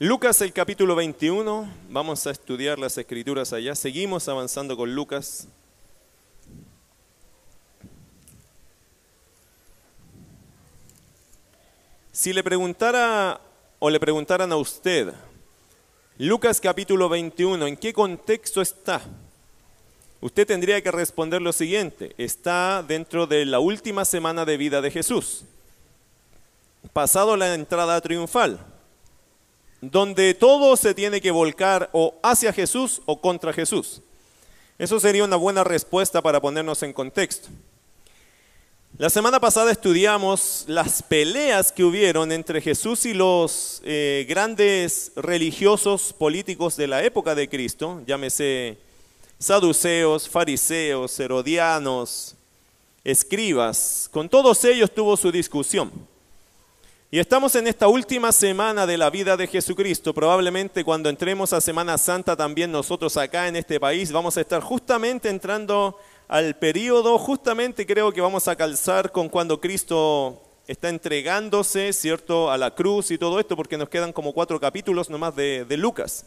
Lucas el capítulo 21, vamos a estudiar las escrituras allá, seguimos avanzando con Lucas. Si le preguntara o le preguntaran a usted, Lucas capítulo 21, ¿en qué contexto está? Usted tendría que responder lo siguiente, está dentro de la última semana de vida de Jesús, pasado la entrada triunfal donde todo se tiene que volcar o hacia Jesús o contra Jesús. Eso sería una buena respuesta para ponernos en contexto. La semana pasada estudiamos las peleas que hubieron entre Jesús y los eh, grandes religiosos políticos de la época de Cristo, llámese saduceos, fariseos, herodianos, escribas. Con todos ellos tuvo su discusión. Y estamos en esta última semana de la vida de Jesucristo. Probablemente cuando entremos a Semana Santa también nosotros acá en este país vamos a estar justamente entrando al periodo, justamente creo que vamos a calzar con cuando Cristo está entregándose, ¿cierto?, a la cruz y todo esto, porque nos quedan como cuatro capítulos nomás de, de Lucas.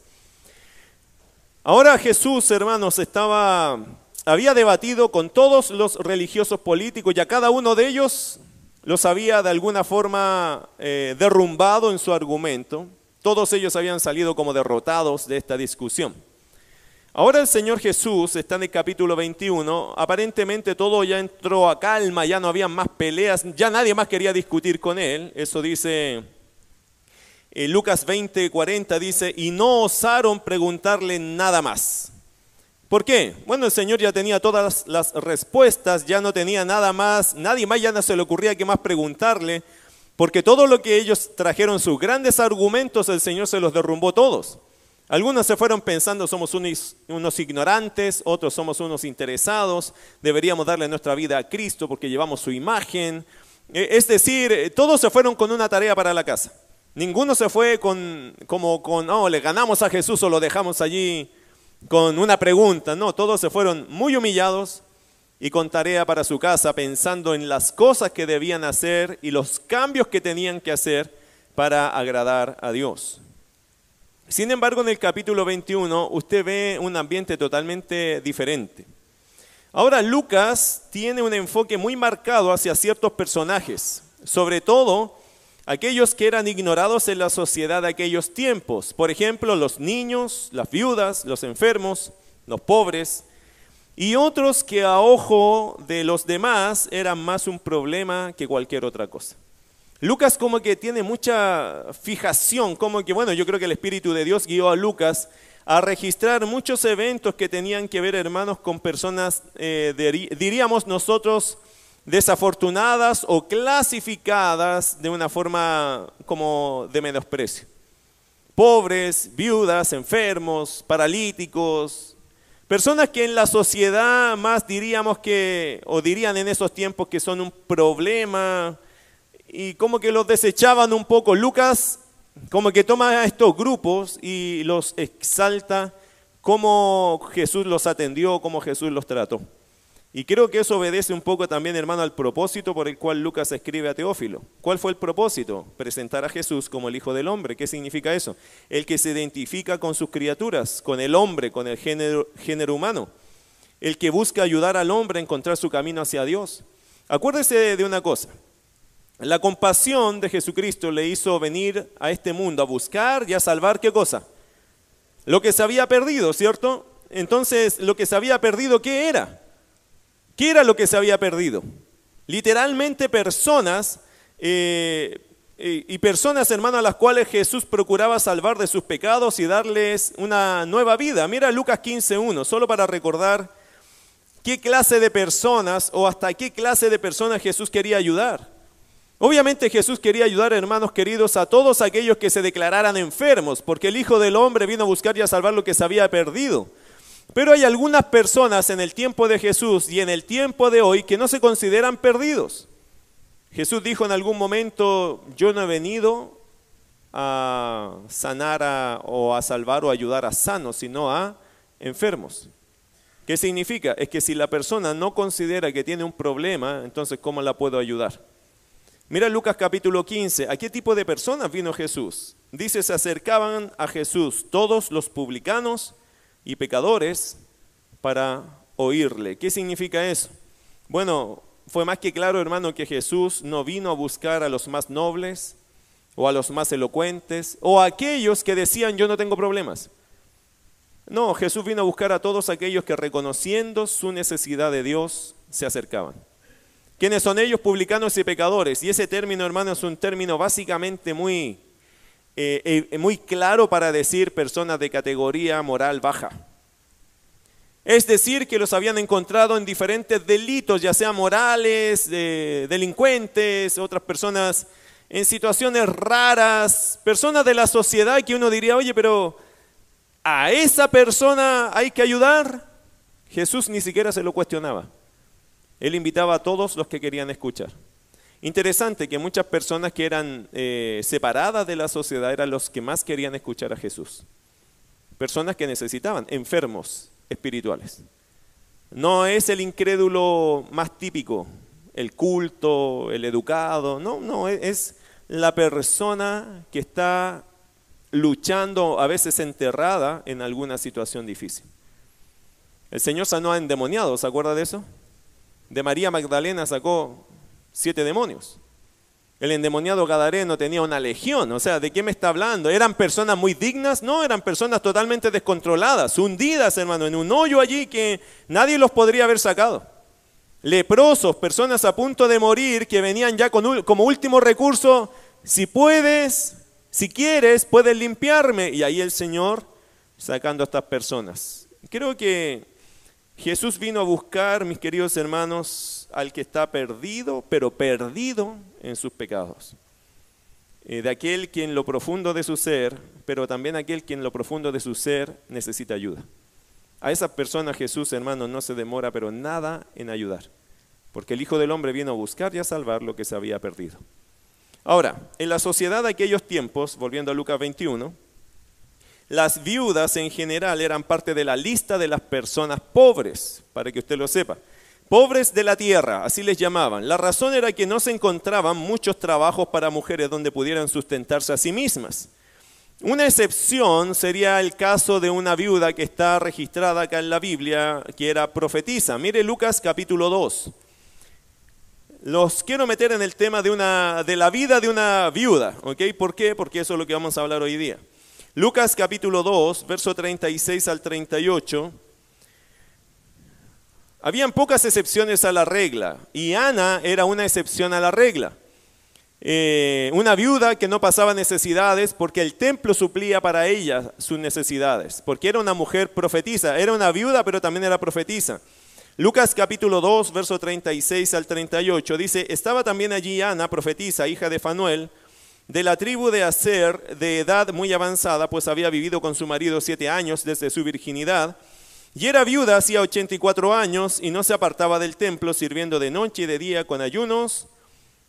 Ahora Jesús, hermanos, estaba, había debatido con todos los religiosos políticos y a cada uno de ellos los había de alguna forma eh, derrumbado en su argumento. Todos ellos habían salido como derrotados de esta discusión. Ahora el Señor Jesús está en el capítulo 21, aparentemente todo ya entró a calma, ya no había más peleas, ya nadie más quería discutir con él. Eso dice eh, Lucas 20, 40, dice, y no osaron preguntarle nada más. ¿Por qué? Bueno, el Señor ya tenía todas las respuestas, ya no tenía nada más, nadie más ya no se le ocurría qué más preguntarle, porque todo lo que ellos trajeron, sus grandes argumentos, el Señor se los derrumbó todos. Algunos se fueron pensando somos unos, unos, ignorantes, otros somos unos interesados, deberíamos darle nuestra vida a Cristo porque llevamos su imagen. E, es decir, todos se fueron con una tarea para la casa. Ninguno se fue con, como con, oh, le ganamos a Jesús o lo dejamos allí con una pregunta, no, todos se fueron muy humillados y con tarea para su casa, pensando en las cosas que debían hacer y los cambios que tenían que hacer para agradar a Dios. Sin embargo, en el capítulo 21 usted ve un ambiente totalmente diferente. Ahora Lucas tiene un enfoque muy marcado hacia ciertos personajes, sobre todo aquellos que eran ignorados en la sociedad de aquellos tiempos. Por ejemplo, los niños, las viudas, los enfermos, los pobres, y otros que a ojo de los demás eran más un problema que cualquier otra cosa. Lucas como que tiene mucha fijación, como que, bueno, yo creo que el Espíritu de Dios guió a Lucas a registrar muchos eventos que tenían que ver, hermanos, con personas, eh, diríamos nosotros, desafortunadas o clasificadas de una forma como de menosprecio. Pobres, viudas, enfermos, paralíticos, personas que en la sociedad más diríamos que, o dirían en esos tiempos que son un problema, y como que los desechaban un poco. Lucas como que toma a estos grupos y los exalta, como Jesús los atendió, como Jesús los trató. Y creo que eso obedece un poco también, hermano, al propósito por el cual Lucas escribe a Teófilo. ¿Cuál fue el propósito? Presentar a Jesús como el Hijo del Hombre. ¿Qué significa eso? El que se identifica con sus criaturas, con el hombre, con el género, humano. El que busca ayudar al hombre a encontrar su camino hacia Dios. Acuérdese de una cosa. La compasión de Jesucristo le hizo venir a este mundo a buscar y a salvar qué cosa? Lo que se había perdido, ¿cierto? Entonces, lo que se había perdido, ¿qué era? ¿Qué era lo que se había perdido? Literalmente personas eh, y personas, hermanos, a las cuales Jesús procuraba salvar de sus pecados y darles una nueva vida. Mira Lucas 15.1, solo para recordar qué clase de personas o hasta qué clase de personas Jesús quería ayudar. Obviamente Jesús quería ayudar, hermanos queridos, a todos aquellos que se declararan enfermos, porque el Hijo del Hombre vino a buscar y a salvar lo que se había perdido. Pero hay algunas personas en el tiempo de Jesús y en el tiempo de hoy que no se consideran perdidos. Jesús dijo en algún momento, yo no he venido a sanar o a salvar o ayudar a sanos, sino a enfermos. ¿Qué significa? Es que si la persona no considera que tiene un problema, entonces ¿cómo la puedo ayudar? Mira Lucas capítulo 15, ¿a qué tipo de personas vino Jesús? Dice, se acercaban a Jesús todos los publicanos y pecadores para oírle. ¿Qué significa eso? Bueno, fue más que claro, hermano, que Jesús no vino a buscar a los más nobles o a los más elocuentes o a aquellos que decían yo no tengo problemas. No, Jesús vino a buscar a todos aquellos que reconociendo su necesidad de Dios se acercaban. ¿Quiénes son ellos? Publicanos y pecadores. Y ese término, hermano, es un término básicamente muy, eh, eh, muy claro para decir personas de categoría moral baja. Es decir, que los habían encontrado en diferentes delitos, ya sean morales, delincuentes, otras personas en situaciones raras, personas de la sociedad que uno diría, oye, pero a esa persona hay que ayudar. Jesús ni siquiera se lo cuestionaba. Él invitaba a todos los que querían escuchar. Interesante que muchas personas que eran eh, separadas de la sociedad eran los que más querían escuchar a Jesús. Personas que necesitaban, enfermos espirituales. No es el incrédulo más típico, el culto, el educado, no, no, es la persona que está luchando, a veces enterrada en alguna situación difícil. El Señor sanó a endemoniados, ¿se acuerda de eso? De María Magdalena sacó siete demonios. El endemoniado Gadareno tenía una legión, o sea, ¿de qué me está hablando? ¿Eran personas muy dignas? No, eran personas totalmente descontroladas, hundidas, hermano, en un hoyo allí que nadie los podría haber sacado. Leprosos, personas a punto de morir que venían ya con, como último recurso, si puedes, si quieres, puedes limpiarme. Y ahí el Señor sacando a estas personas. Creo que Jesús vino a buscar, mis queridos hermanos, al que está perdido, pero perdido en sus pecados. Eh, de aquel quien en lo profundo de su ser, pero también aquel quien en lo profundo de su ser necesita ayuda. A esas personas Jesús, hermanos, no se demora, pero nada en ayudar. Porque el Hijo del Hombre vino a buscar y a salvar lo que se había perdido. Ahora, en la sociedad de aquellos tiempos, volviendo a Lucas 21, las viudas en general eran parte de la lista de las personas pobres, para que usted lo sepa. Pobres de la tierra, así les llamaban. La razón era que no se encontraban muchos trabajos para mujeres donde pudieran sustentarse a sí mismas. Una excepción sería el caso de una viuda que está registrada acá en la Biblia, que era profetisa. Mire Lucas capítulo 2. Los quiero meter en el tema de, una, de la vida de una viuda, ¿ok? ¿Por qué? Porque eso es lo que vamos a hablar hoy día. Lucas capítulo 2, verso 36 al 38. Habían pocas excepciones a la regla y Ana era una excepción a la regla. Eh, una viuda que no pasaba necesidades porque el templo suplía para ella sus necesidades, porque era una mujer profetisa, era una viuda pero también era profetisa. Lucas capítulo 2, verso 36 al 38 dice, estaba también allí Ana, profetisa, hija de Fanuel, de la tribu de Aser, de edad muy avanzada, pues había vivido con su marido siete años desde su virginidad, y era viuda hacía 84 años y no se apartaba del templo, sirviendo de noche y de día con ayunos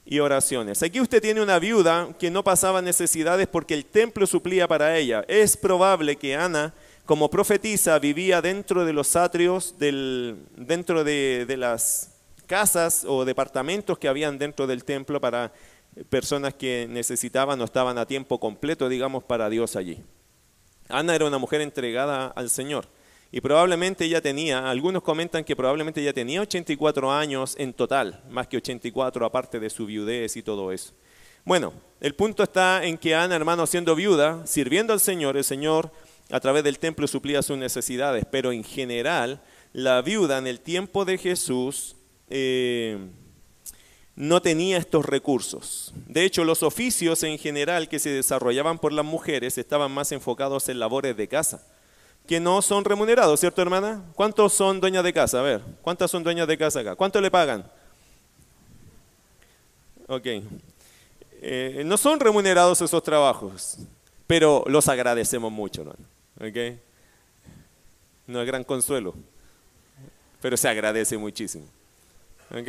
y oraciones. Aquí usted tiene una viuda que no pasaba necesidades porque el templo suplía para ella. Es probable que Ana, como profetisa, vivía dentro de los atrios, del, dentro de, de las casas o departamentos que habían dentro del templo para personas que necesitaban o estaban a tiempo completo, digamos, para Dios allí. Ana era una mujer entregada al Señor y probablemente ella tenía, algunos comentan que probablemente ella tenía 84 años en total, más que 84 aparte de su viudez y todo eso. Bueno, el punto está en que Ana, hermano, siendo viuda, sirviendo al Señor, el Señor a través del templo suplía sus necesidades, pero en general la viuda en el tiempo de Jesús eh, no tenía estos recursos. De hecho, los oficios en general que se desarrollaban por las mujeres estaban más enfocados en labores de casa, que no son remunerados, ¿cierto hermana? ¿Cuántos son dueñas de casa? A ver, ¿cuántas son dueñas de casa acá? ¿Cuánto le pagan? Ok. Eh, no son remunerados esos trabajos, pero los agradecemos mucho, ¿no? Ok. No es gran consuelo, pero se agradece muchísimo.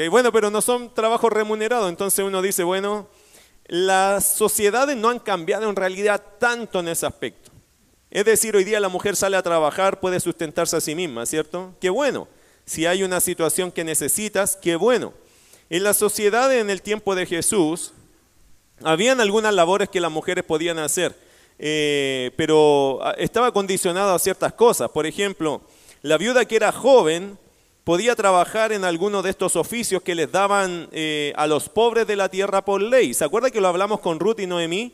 Bueno, pero no son trabajos remunerados, entonces uno dice, bueno, las sociedades no han cambiado en realidad tanto en ese aspecto. Es decir, hoy día la mujer sale a trabajar, puede sustentarse a sí misma, ¿cierto? Qué bueno. Si hay una situación que necesitas, qué bueno. En la sociedad en el tiempo de Jesús, Habían algunas labores que las mujeres podían hacer, eh, pero ah, estaba condicionado a ciertas cosas. Por ejemplo, la viuda que era joven podía trabajar en alguno de estos oficios que les daban eh, a los pobres de la tierra por ley. ¿Se acuerda que lo hablamos con Ruth y Noemí?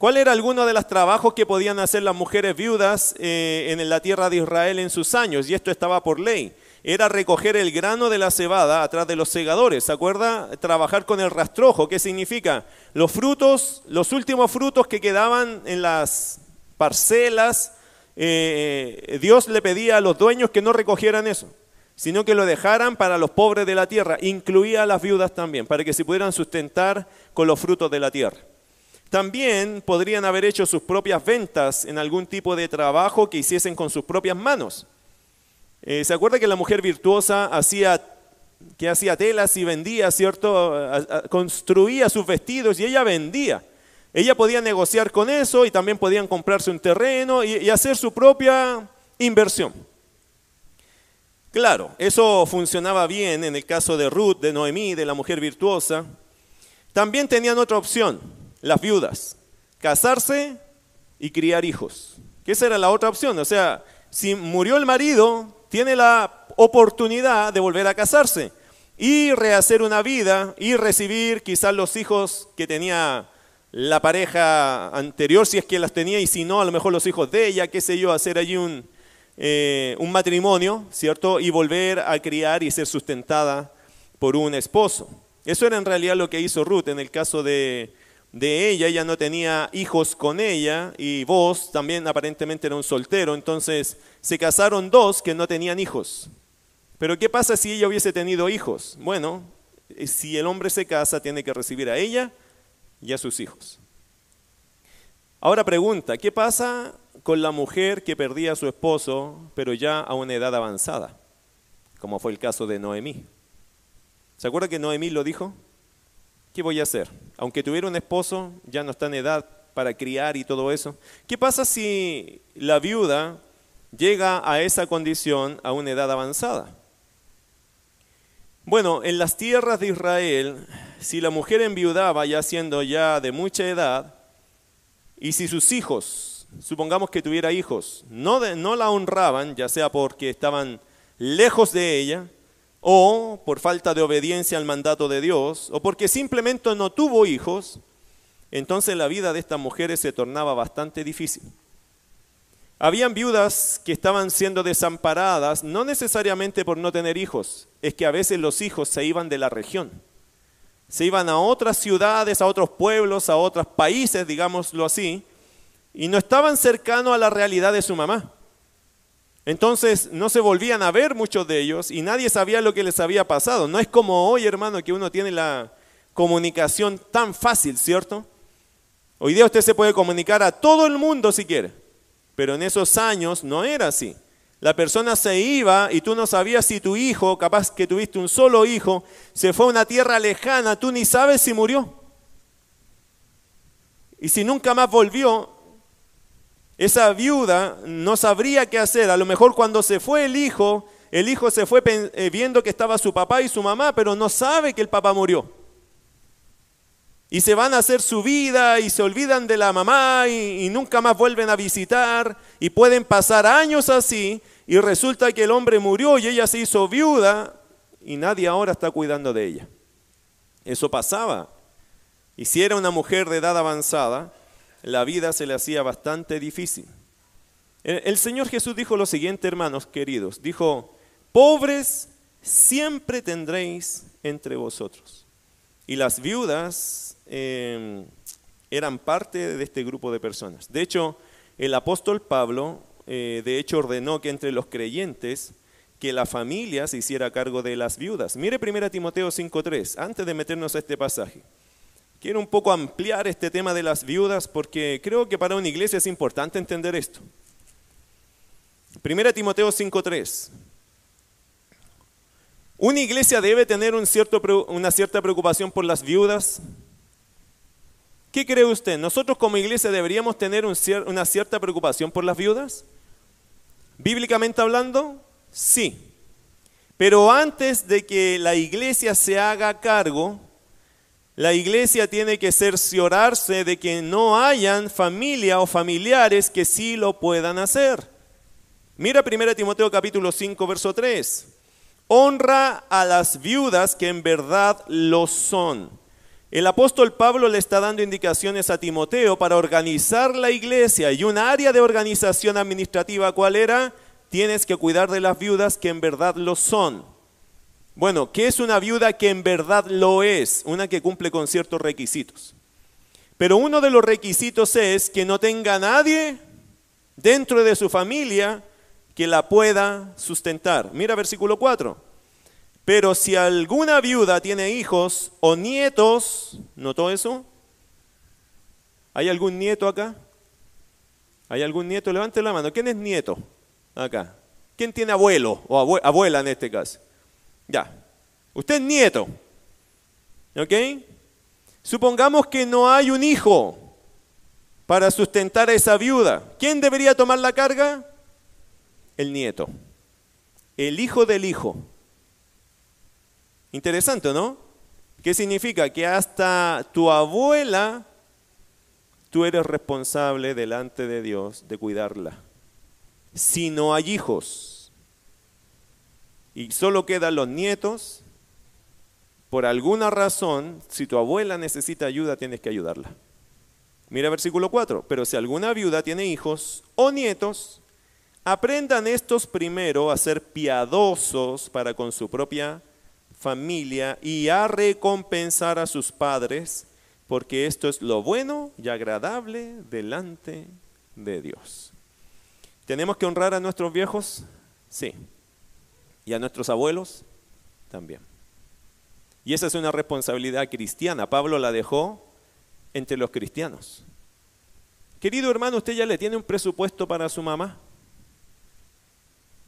¿Cuál era alguno de los trabajos que podían hacer las mujeres viudas eh, en la tierra de Israel en sus años? Y esto estaba por ley. Era recoger el grano de la cebada atrás de los segadores. ¿Se acuerda? Trabajar con el rastrojo. ¿Qué significa? Los frutos, los últimos frutos que quedaban en las parcelas, eh, Dios le pedía a los dueños que no recogieran eso sino que lo dejaran para los pobres de la tierra, incluía a las viudas también, para que se pudieran sustentar con los frutos de la tierra. También podrían haber hecho sus propias ventas en algún tipo de trabajo que hiciesen con sus propias manos. Eh, ¿Se acuerda que la mujer virtuosa hacía, que hacía telas y vendía, ¿cierto? construía sus vestidos y ella vendía. Ella podía negociar con eso y también podían comprarse un terreno y hacer su propia inversión. Claro, eso funcionaba bien en el caso de Ruth, de Noemí, de la mujer virtuosa. También tenían otra opción, las viudas, casarse y criar hijos. Que esa era la otra opción. O sea, si murió el marido, tiene la oportunidad de volver a casarse y rehacer una vida y recibir quizás los hijos que tenía la pareja anterior, si es que las tenía, y si no, a lo mejor los hijos de ella, qué sé yo, hacer allí un, eh, un matrimonio, ¿cierto? Y volver a criar y ser sustentada por un esposo. Eso era en realidad lo que hizo Ruth en el caso de, de ella. Ella no tenía hijos con ella y vos también aparentemente era un soltero. Entonces se casaron dos que no tenían hijos. Pero ¿qué pasa si ella hubiese tenido hijos? Bueno, eh, si el hombre se casa, tiene que recibir a ella y a sus hijos. Ahora pregunta, ¿qué pasa con la mujer que perdía a su esposo, pero ya a una edad avanzada, como fue el caso de Noemí. ¿Se acuerda que Noemí lo dijo? ¿Qué voy a hacer? Aunque tuviera un esposo, ya no está en edad para criar y todo eso. ¿Qué pasa si la viuda llega a esa condición a una edad avanzada? Bueno, en las tierras de Israel, si la mujer enviudaba ya siendo ya de mucha edad, y si sus hijos supongamos que tuviera hijos, no, no la honraban, ya sea porque estaban lejos de ella, o por falta de obediencia al mandato de Dios, o porque simplemente no tuvo hijos, entonces la vida de estas mujeres se tornaba bastante difícil. Habían viudas que estaban siendo desamparadas, no necesariamente por no tener hijos, es que a veces los hijos se iban de la región. Se iban a otras ciudades, a otros pueblos, a otros países, digámoslo así, y no estaban cercanos a la realidad de su mamá. Entonces no se volvían a ver muchos de ellos y nadie sabía lo que les había pasado. No es como hoy, hermano, que uno tiene la comunicación tan fácil, ¿cierto? Hoy día usted se puede comunicar a todo el mundo si quiere, pero en esos años no era así. La persona se iba y tú no sabías si tu hijo, capaz que tuviste un solo hijo, se fue a una tierra lejana, tú ni sabes si murió. Y si nunca más volvió, esa viuda no sabría qué hacer. A lo mejor cuando se fue el hijo, el hijo se fue eh, viendo que estaba su papá y su mamá, pero no sabe que el papá murió. Y se van a hacer su vida y se olvidan de la mamá y, y nunca más vuelven a visitar y pueden pasar años así y resulta que el hombre murió y ella se hizo viuda y nadie ahora está cuidando de ella. Eso pasaba. Y si era una mujer de edad avanzada, la vida se le hacía bastante difícil. El Señor Jesús dijo lo siguiente, hermanos queridos, dijo, pobres siempre tendréis entre vosotros. Y las viudas em, eran parte de este grupo de personas. De hecho, el apóstol Pablo, eh, de hecho, ordenó que entre los creyentes, que la familia se hiciera cargo de las viudas. Mire 1 Timoteo 5.3, antes de meternos a este pasaje. Quiero un poco ampliar este tema de las viudas porque creo que para una iglesia es importante entender esto. Primera Timoteo 5.3. ¿Una iglesia debe tener una cierta preocupación por las viudas? ¿Qué cree usted? ¿Nosotros como iglesia deberíamos tener una cierta preocupación por las viudas? Bíblicamente hablando, sí. Pero antes de que la iglesia se haga cargo, La iglesia tiene que cerciorarse de que no hayan familia o familiares que sí lo puedan hacer. Mira 1 Timoteo capítulo 5, verso 3. Honra a las viudas que en verdad lo son. El apóstol Pablo le está dando indicaciones a Timoteo para organizar la iglesia y un área de organización administrativa, ¿cuál era? Tienes que cuidar de las viudas que en verdad lo son. Bueno, ¿qué es una viuda que en verdad lo es? Una que cumple con ciertos requisitos. Pero uno de los requisitos es que no tenga nadie dentro de su familia que la pueda sustentar. Mira versículo 4. Pero si alguna viuda tiene hijos o nietos, ¿notó eso? ¿Hay algún nieto acá? ¿Hay algún nieto? Levante la mano. ¿Quién es nieto acá? ¿Quién tiene abuelo o abuela en este caso? Ya. Usted es nieto. ¿Ok? Supongamos que no hay un hijo para sustentar a esa viuda. ¿Quién debería tomar la carga? el nieto, el hijo del hijo. Interesante, ¿no? ¿Qué significa? Que hasta tu abuela, tú eres responsable delante de Dios de cuidarla. Si no hay hijos y solo quedan los nietos, por alguna razón, si tu abuela necesita ayuda, tienes que ayudarla. Mira versículo 4, pero si alguna viuda tiene hijos o nietos, Aprendan estos primero a ser piadosos para con su propia familia y a recompensar a sus padres, porque esto es lo bueno y agradable delante de Dios. ¿Tenemos que honrar a nuestros viejos? Sí. ¿Y a nuestros abuelos? También. Y esa es una responsabilidad cristiana. Pablo la dejó entre los cristianos. Querido hermano, ¿usted ya le tiene un presupuesto para su mamá?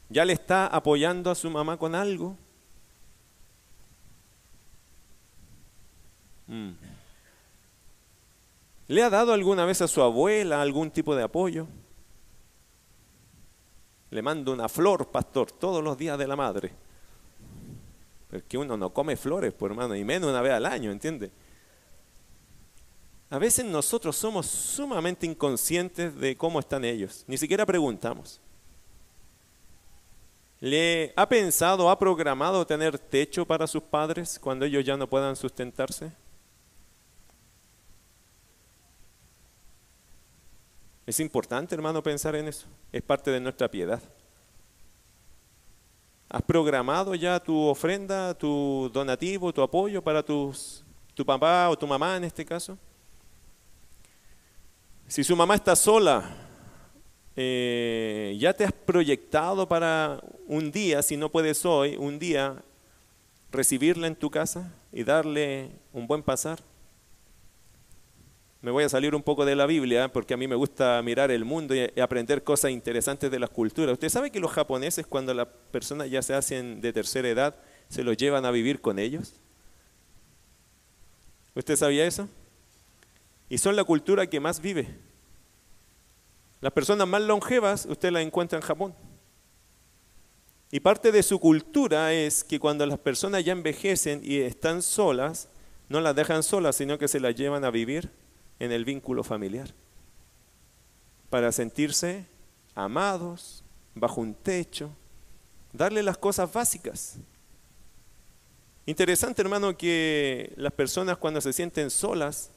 ¿Ya le está apoyando a su mamá con algo? Mm. ¿Le ha dado alguna vez a su abuela algún tipo de apoyo? Le mando una flor, pastor, todos los días de la madre. Porque uno no come flores, por hermano, y menos una vez al año, ¿entiende? A veces nosotros somos sumamente inconscientes de cómo están ellos. Ni siquiera preguntamos. ¿Le ha pensado, ha programado tener techo para sus padres cuando ellos ya no puedan sustentarse? Es importante, hermano, pensar en eso. Es parte de nuestra piedad. ¿Has programado ya tu ofrenda, tu donativo, tu apoyo para tus, tu papá o tu mamá en este caso? Si su mamá está sola, eh, ¿ya te has proyectado para un día, si no puedes hoy, un día recibirla en tu casa y darle un buen pasar? Me voy a salir un poco de la Biblia porque a mí me gusta mirar el mundo y aprender cosas interesantes de las culturas. ¿Usted sabe que los japoneses cuando las personas ya se hacen de tercera edad, se los llevan a vivir con ellos? ¿Usted sabía eso? Y son la cultura que más vive. Las personas más longevas usted las encuentra en Japón. Y parte de su cultura es que cuando las personas ya envejecen y están solas, no las dejan solas, sino que se las llevan a vivir en el vínculo familiar. Para sentirse amados, bajo un techo, darle las cosas básicas. Interesante, hermano, que las personas cuando se sienten solas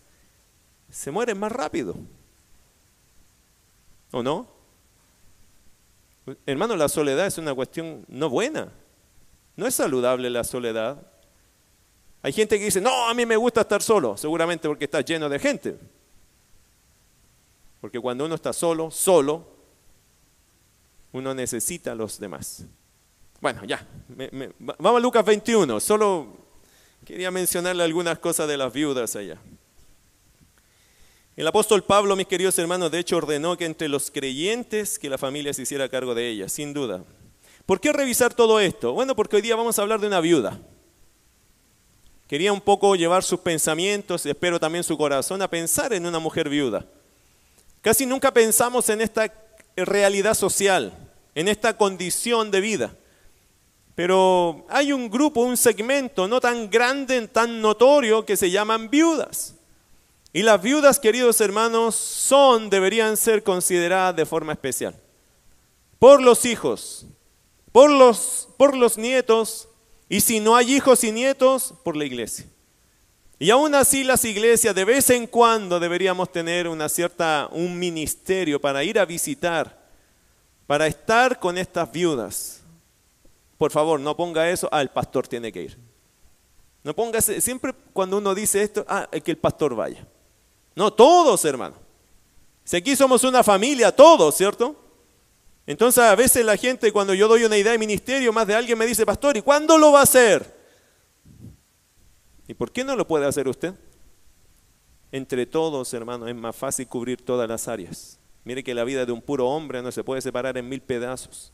se mueren más rápido. ¿O no? Hermano, la soledad es una cuestión no buena. No es saludable la soledad. Hay gente que dice, no, a mí me gusta estar solo, seguramente porque está lleno de gente. Porque cuando uno está solo, solo, uno necesita a los demás. Bueno, ya, vamos a Lucas 21, solo quería mencionarle algunas cosas de las viudas allá. El apóstol Pablo, mis queridos hermanos, de hecho ordenó que entre los creyentes que la familia se hiciera cargo de ella, sin duda. ¿Por qué revisar todo esto? Bueno, porque hoy día vamos a hablar de una viuda. Quería un poco llevar sus pensamientos, espero también su corazón, a pensar en una mujer viuda. Casi nunca pensamos en esta realidad social, en esta condición de vida. Pero hay un grupo, un segmento no tan grande, tan notorio, que se llaman viudas. Y las viudas, queridos hermanos, son, deberían ser consideradas de forma especial. Por los hijos, por los, por los nietos, y si no hay hijos y nietos, por la iglesia. Y aún así las iglesias de vez en cuando deberíamos tener una cierta, un ministerio para ir a visitar, para estar con estas viudas. Por favor, no ponga eso, ah, el pastor tiene que ir. No ponga, siempre cuando uno dice esto, ah, que el pastor vaya. No, todos, hermano. Si aquí somos una familia, todos, ¿cierto? Entonces a veces la gente cuando yo doy una idea de ministerio, más de alguien me dice, pastor, ¿y cuándo lo va a hacer? ¿Y por qué no lo puede hacer usted? Entre todos, hermano, es más fácil cubrir todas las áreas. Mire que la vida de un puro hombre no se puede separar en mil pedazos.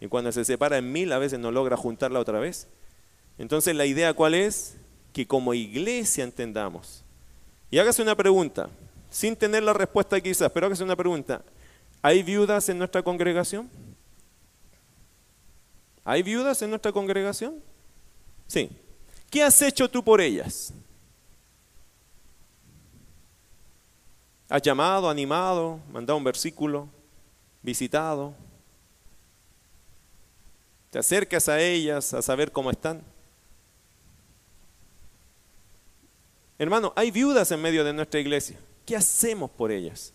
Y cuando se separa en mil, a veces no logra juntarla otra vez. Entonces la idea cuál es? Que como iglesia entendamos y hágase una pregunta, sin tener la respuesta quizás, pero hágase una pregunta. ¿Hay viudas en nuestra congregación? ¿Hay viudas en nuestra congregación? Sí. ¿Qué has hecho tú por ellas? ¿Has llamado, animado, mandado un versículo, visitado? ¿Te acercas a ellas a saber cómo están? Hermano, hay viudas en medio de nuestra iglesia. ¿Qué hacemos por ellas?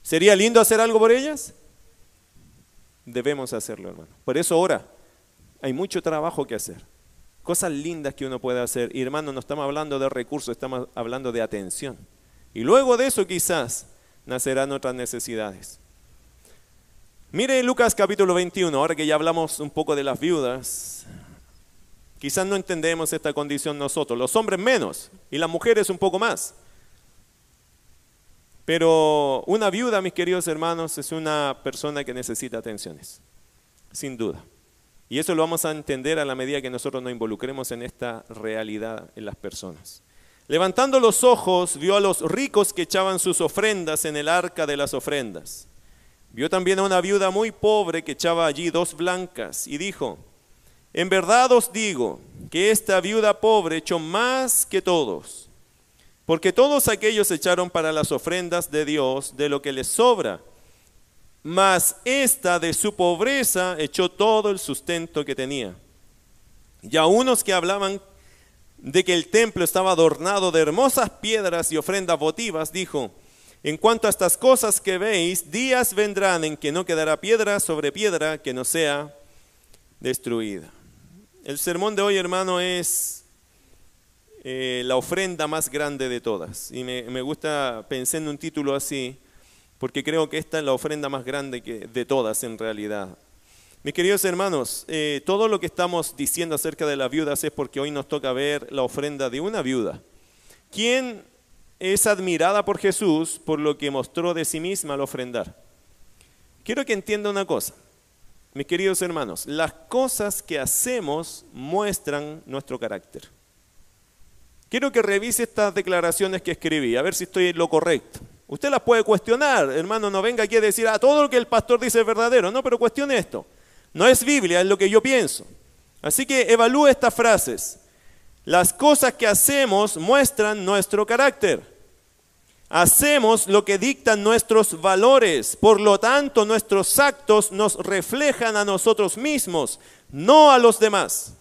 ¿Sería lindo hacer algo por ellas? Debemos hacerlo, hermano. Por eso ahora hay mucho trabajo que hacer. Cosas lindas que uno puede hacer. Y hermano, no estamos hablando de recursos, estamos hablando de atención. Y luego de eso quizás nacerán otras necesidades. Mire Lucas capítulo 21, ahora que ya hablamos un poco de las viudas, Quizás no entendemos esta condición nosotros, los hombres menos y las mujeres un poco más. Pero una viuda, mis queridos hermanos, es una persona que necesita atenciones, sin duda. Y eso lo vamos a entender a la medida que nosotros nos involucremos en esta realidad en las personas. Levantando los ojos, vio a los ricos que echaban sus ofrendas en el arca de las ofrendas. Vio también a una viuda muy pobre que echaba allí dos blancas y dijo, en verdad os digo que esta viuda pobre echó más que todos, porque todos aquellos echaron para las ofrendas de Dios de lo que les sobra, mas esta de su pobreza echó todo el sustento que tenía. Y a unos que hablaban de que el templo estaba adornado de hermosas piedras y ofrendas votivas, dijo, en cuanto a estas cosas que veis, días vendrán en que no quedará piedra sobre piedra que no sea destruida. El sermón de hoy, hermano, es eh, la ofrenda más grande de todas. Y me, gusta pensar en un título así, porque creo que esta es la ofrenda más grande de todas en realidad. Mis queridos hermanos, eh, todo lo que estamos diciendo acerca de las viudas es porque hoy nos toca ver la ofrenda de una viuda. ¿Quién es admirada por Jesús por lo que mostró de sí misma al ofrendar? Quiero que entienda una cosa. Mis queridos hermanos, las cosas que hacemos muestran nuestro carácter. Quiero que revise estas declaraciones que escribí, a ver si estoy en lo correcto. Usted las puede cuestionar, hermano, no venga aquí a decir, ah, todo lo que el pastor dice es verdadero. No, pero cuestione esto. No es Biblia, es lo que yo pienso. Así que evalúe estas frases. Las cosas que hacemos muestran nuestro carácter. Hacemos lo que dictan nuestros valores, por lo tanto nuestros actos nos reflejan a nosotros mismos, no a los demás.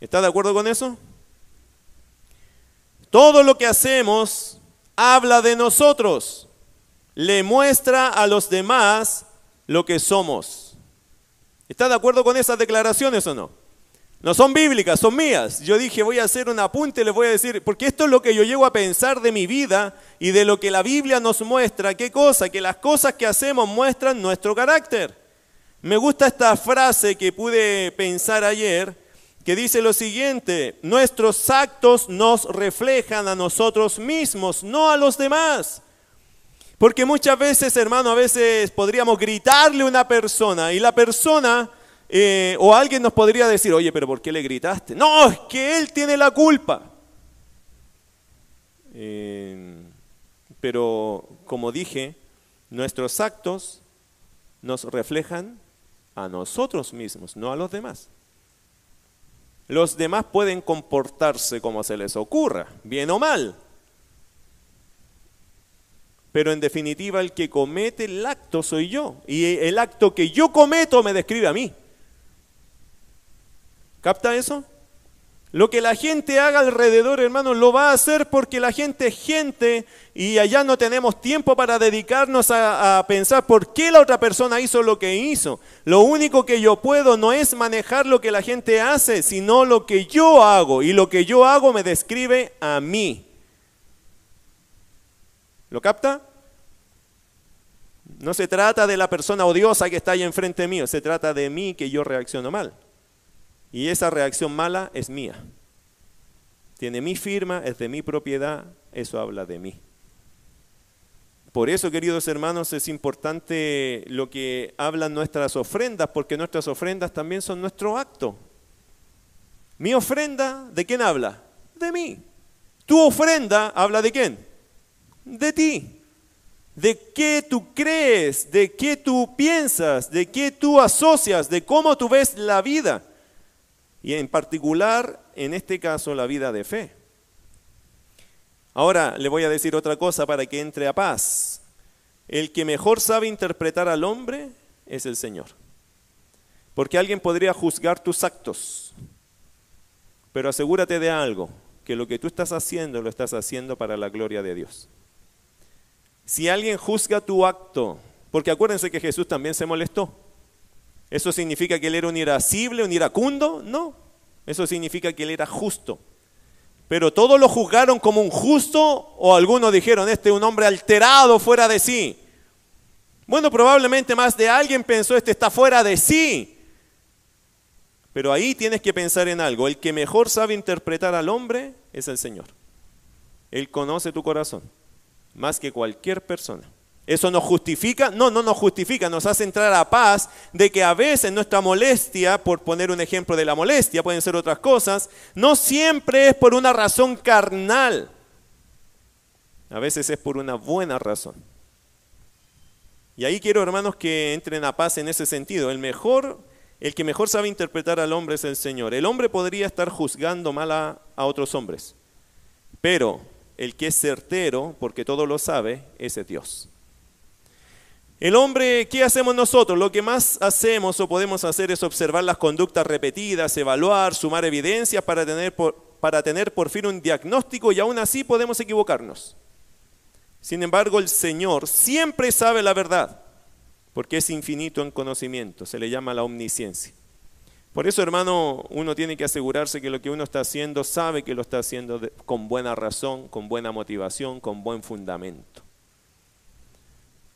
¿Está de acuerdo con eso? Todo lo que hacemos habla de nosotros, le muestra a los demás lo que somos. ¿Está de acuerdo con esas declaraciones o no? No son bíblicas, son mías. Yo dije, voy a hacer un apunte y les voy a decir, porque esto es lo que yo llego a pensar de mi vida y de lo que la Biblia nos muestra. ¿Qué cosa? Que las cosas que hacemos muestran nuestro carácter. Me gusta esta frase que pude pensar ayer, que dice lo siguiente, nuestros actos nos reflejan a nosotros mismos, no a los demás. Porque muchas veces, hermano, a veces podríamos gritarle a una persona y la persona eh, o alguien nos podría decir, oye, pero ¿por qué le gritaste? No, es que él tiene la culpa. Eh, pero como dije, nuestros actos nos reflejan a nosotros mismos, no a los demás. Los demás pueden comportarse como se les ocurra, bien o mal. Pero en definitiva el que comete el acto soy yo. Y el acto que yo cometo me describe a mí. ¿Capta eso? Lo que la gente haga alrededor, hermano, lo va a hacer porque la gente es gente y allá no tenemos tiempo para dedicarnos a, pensar por qué la otra persona hizo lo que hizo. Lo único que yo puedo no es manejar lo que la gente hace, sino lo que yo hago. Y lo que yo hago me describe a mí. ¿Lo capta? No se trata de la persona odiosa que está ahí enfrente mío, se trata de mí que yo reacciono mal. Y esa reacción mala es mía. Tiene mi firma, es de mi propiedad, eso habla de mí. Por eso, queridos hermanos, es importante lo que hablan nuestras ofrendas, porque nuestras ofrendas también son nuestro acto. Mi ofrenda, ¿de quién habla? De mí. Tu ofrenda habla de quién? De ti. De qué tú crees, de qué tú piensas, de qué tú asocias, de cómo tú ves la vida y en particular, en este caso, la vida de fe. Ahora le voy a decir otra cosa para que entre a paz. El que mejor sabe interpretar al hombre es el Señor. Porque alguien podría juzgar tus actos, pero asegúrate de algo, que lo que tú estás haciendo lo estás haciendo para la gloria de Dios. Si alguien juzga tu acto, porque acuérdense que Jesús también se molestó, ¿Eso significa que él era un irascible, un iracundo? No, eso significa que él era justo. Pero todos lo juzgaron como un justo o algunos dijeron, este es un hombre alterado fuera de sí. Bueno, probablemente más de alguien pensó, este está fuera de sí. Pero ahí tienes que pensar en algo. El que mejor sabe interpretar al hombre es el Señor. Él conoce tu corazón, más que cualquier persona. ¿Eso nos justifica? No, no nos justifica, nos hace entrar a paz de que a veces nuestra molestia, por poner un ejemplo de la molestia, pueden ser otras cosas, no siempre es por una razón carnal, a veces es por una buena razón. Y ahí quiero, hermanos, que entren a paz en ese sentido. El mejor, el que mejor sabe interpretar al hombre es el Señor. El hombre podría estar juzgando mal a, otros hombres, pero el que es certero, porque todo lo sabe, es Dios. El hombre, ¿qué hacemos nosotros? Lo que más hacemos o podemos hacer es observar las conductas repetidas, evaluar, sumar evidencias para tener por, para tener por fin un diagnóstico y aún así podemos equivocarnos. Sin embargo, el Señor siempre sabe la verdad, porque es infinito en conocimiento, se le llama la omnisciencia. Por eso, hermano, uno tiene que asegurarse que lo que uno está haciendo sabe que lo está haciendo con buena razón, con buena motivación, con buen fundamento.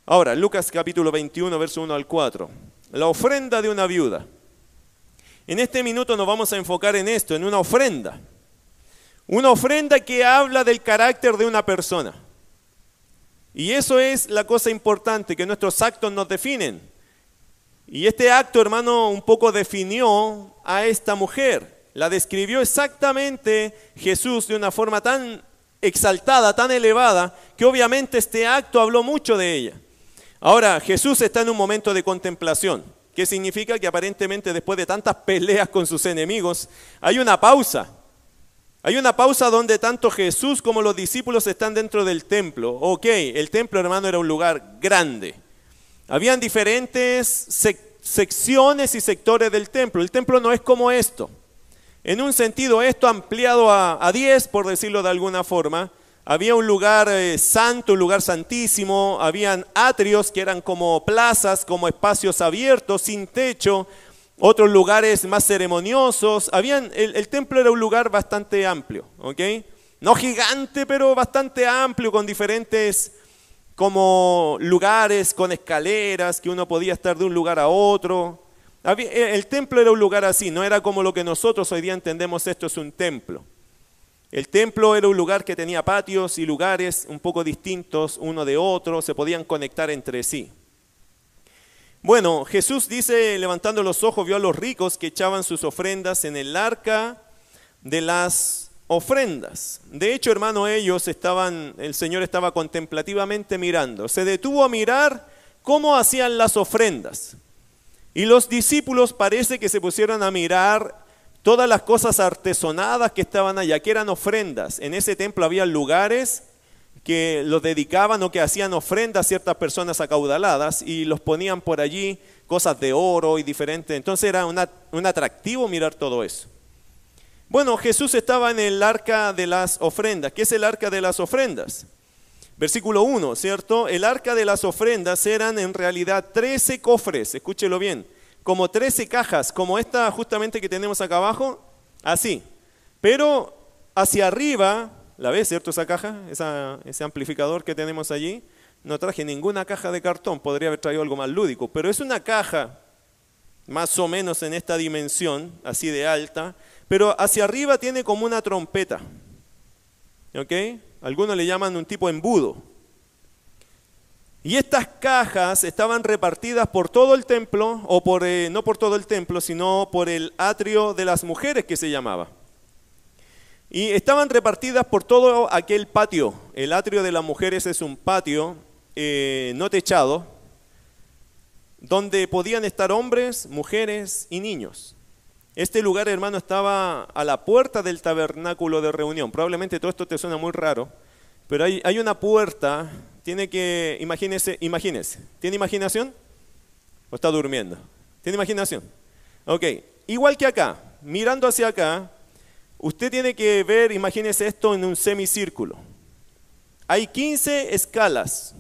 Ahora, Lucas capítulo 21, verso 1 al 4. La ofrenda de una viuda. En este minuto nos vamos a enfocar en esto, en una ofrenda. Una ofrenda que habla del carácter de una persona. Y eso es la cosa importante, que nuestros actos nos definen. Y este acto, hermano, un poco definió a esta mujer. La describió exactamente Jesús de una forma tan exaltada, tan elevada, que obviamente este acto habló mucho de ella. Ahora, Jesús está en un momento de contemplación, que significa que aparentemente después de tantas peleas con sus enemigos, hay una pausa. Hay una pausa donde tanto Jesús como los discípulos están dentro del templo. Ok, el templo hermano era un lugar grande. Habían diferentes secciones y sectores del templo. El templo no es como esto. En un sentido, esto ampliado a 10, por decirlo de alguna forma, había un lugar eh, santo, un lugar santísimo, habían atrios que eran como plazas, como espacios abiertos, sin techo, otros lugares más ceremoniosos. Habían, el, templo era un lugar bastante amplio, ¿ok? No gigante, pero bastante amplio, con diferentes como lugares, con escaleras, que uno podía estar de un lugar a otro. el templo era un lugar así, no era como lo que nosotros hoy día entendemos esto es un templo. El templo era un lugar que tenía patios y lugares un poco distintos uno de otro, se podían conectar entre sí. Bueno, Jesús dice, levantando los ojos, vio a los ricos que echaban sus ofrendas en el arca de las ofrendas. De hecho, hermano, ellos estaban, el Señor estaba contemplativamente mirando. Se detuvo a mirar cómo hacían las ofrendas. Y los discípulos parece que se pusieron a mirar todas las cosas artesonadas que estaban allá, que eran ofrendas. En ese templo había lugares que los dedicaban o que hacían ofrendas a ciertas personas acaudaladas y los ponían por allí, cosas de oro y diferentes. Entonces era un atractivo mirar todo eso. Bueno, Jesús estaba en el arca de las ofrendas. ¿Qué es el arca de las ofrendas? Versículo 1, ¿cierto? El arca de las ofrendas eran en realidad 13 cofres, escúchelo bien, como 13 cajas, como esta justamente que tenemos acá abajo, así. Pero hacia arriba ¿La ves, cierto, esa caja? ese amplificador que tenemos allí. No traje ninguna caja de cartón, podría haber traído algo más lúdico, pero es una caja más o menos en esta dimensión, así de alta, pero hacia arriba tiene como una trompeta. ¿Ok? Algunos le llaman un tipo embudo. Y estas cajas estaban repartidas por todo el templo, o por, eh, no por todo el templo, sino por el atrio de las mujeres que se llamaba. Y estaban repartidas por todo aquel patio. El atrio de las mujeres es un patio eh, no techado, donde podían estar hombres, mujeres y niños. Este lugar, hermano, estaba a la puerta del tabernáculo de reunión. Probablemente todo esto te suena muy raro, pero hay, hay una puerta, tiene que, imagínese, imagínese, ¿tiene imaginación? ¿O está durmiendo? ¿Tiene imaginación? Ok, igual que acá, mirando hacia acá, Usted tiene que ver, imagínese esto en un semicírculo. Hay 15 escalas,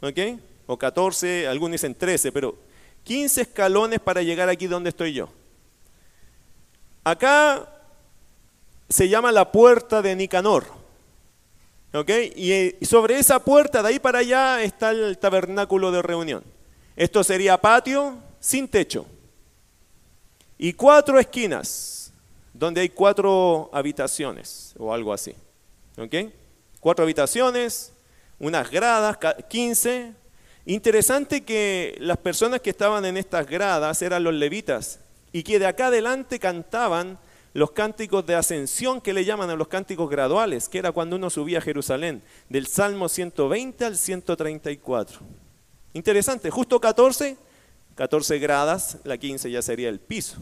¿ok? O 14, algunos dicen 13, pero 15 escalones para llegar aquí donde estoy yo. Acá se llama la puerta de Nicanor. ¿Ok? Y sobre esa puerta, de ahí para allá, está el tabernáculo de reunión. Esto sería patio sin techo. Y cuatro esquinas donde hay cuatro habitaciones o algo así. ¿Ok? Cuatro habitaciones, unas gradas, 15. Interesante que las personas que estaban en estas gradas eran los levitas y que de acá adelante cantaban los cánticos de ascensión que le llaman a los cánticos graduales, que era cuando uno subía a Jerusalén, del Salmo 120 al 134. Interesante, justo 14, 14 gradas, la 15 ya sería el piso.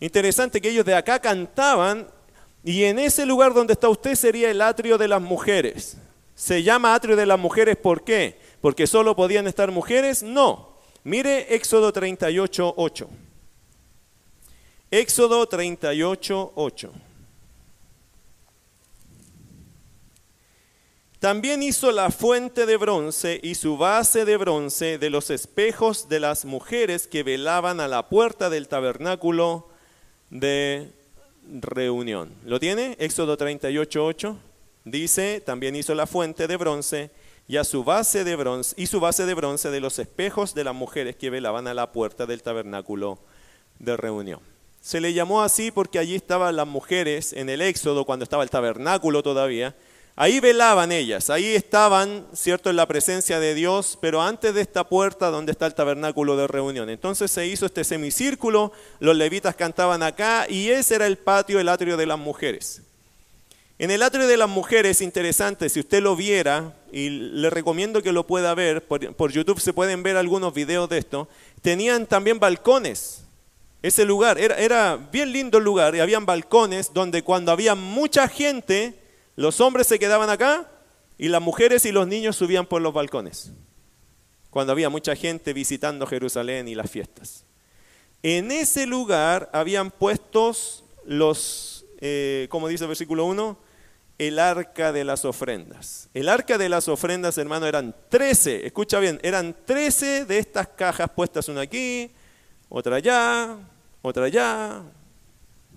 Interesante que ellos de acá cantaban y en ese lugar donde está usted sería el atrio de las mujeres. ¿Se llama atrio de las mujeres por qué? ¿Porque solo podían estar mujeres? No. Mire Éxodo 38, 8. Éxodo 38, 8. También hizo la fuente de bronce y su base de bronce de los espejos de las mujeres que velaban a la puerta del tabernáculo de reunión. ¿Lo tiene? Éxodo 38.8 dice, también hizo la fuente de bronce y a su base de bronce y su base de bronce de los espejos de las mujeres que velaban a la puerta del tabernáculo de reunión. Se le llamó así porque allí estaban las mujeres en el Éxodo cuando estaba el tabernáculo todavía Ahí velaban ellas, ahí estaban, ¿cierto?, en la presencia de Dios, pero antes de esta puerta donde está el tabernáculo de reunión. Entonces se hizo este semicírculo, los levitas cantaban acá y ese era el patio, el atrio de las mujeres. En el atrio de las mujeres, interesante, si usted lo viera, y le recomiendo que lo pueda ver, por, YouTube se pueden ver algunos videos de esto, tenían también balcones. Ese lugar era, era bien lindo el lugar y habían balcones donde cuando había mucha gente, los hombres se quedaban acá y las mujeres y los niños subían por los balcones, cuando había mucha gente visitando Jerusalén y las fiestas. En ese lugar habían puestos los, eh, como dice el versículo 1, el arca de las ofrendas. El arca de las ofrendas, hermano, eran 13, escucha bien, eran 13 de estas cajas puestas una aquí, otra allá, otra allá,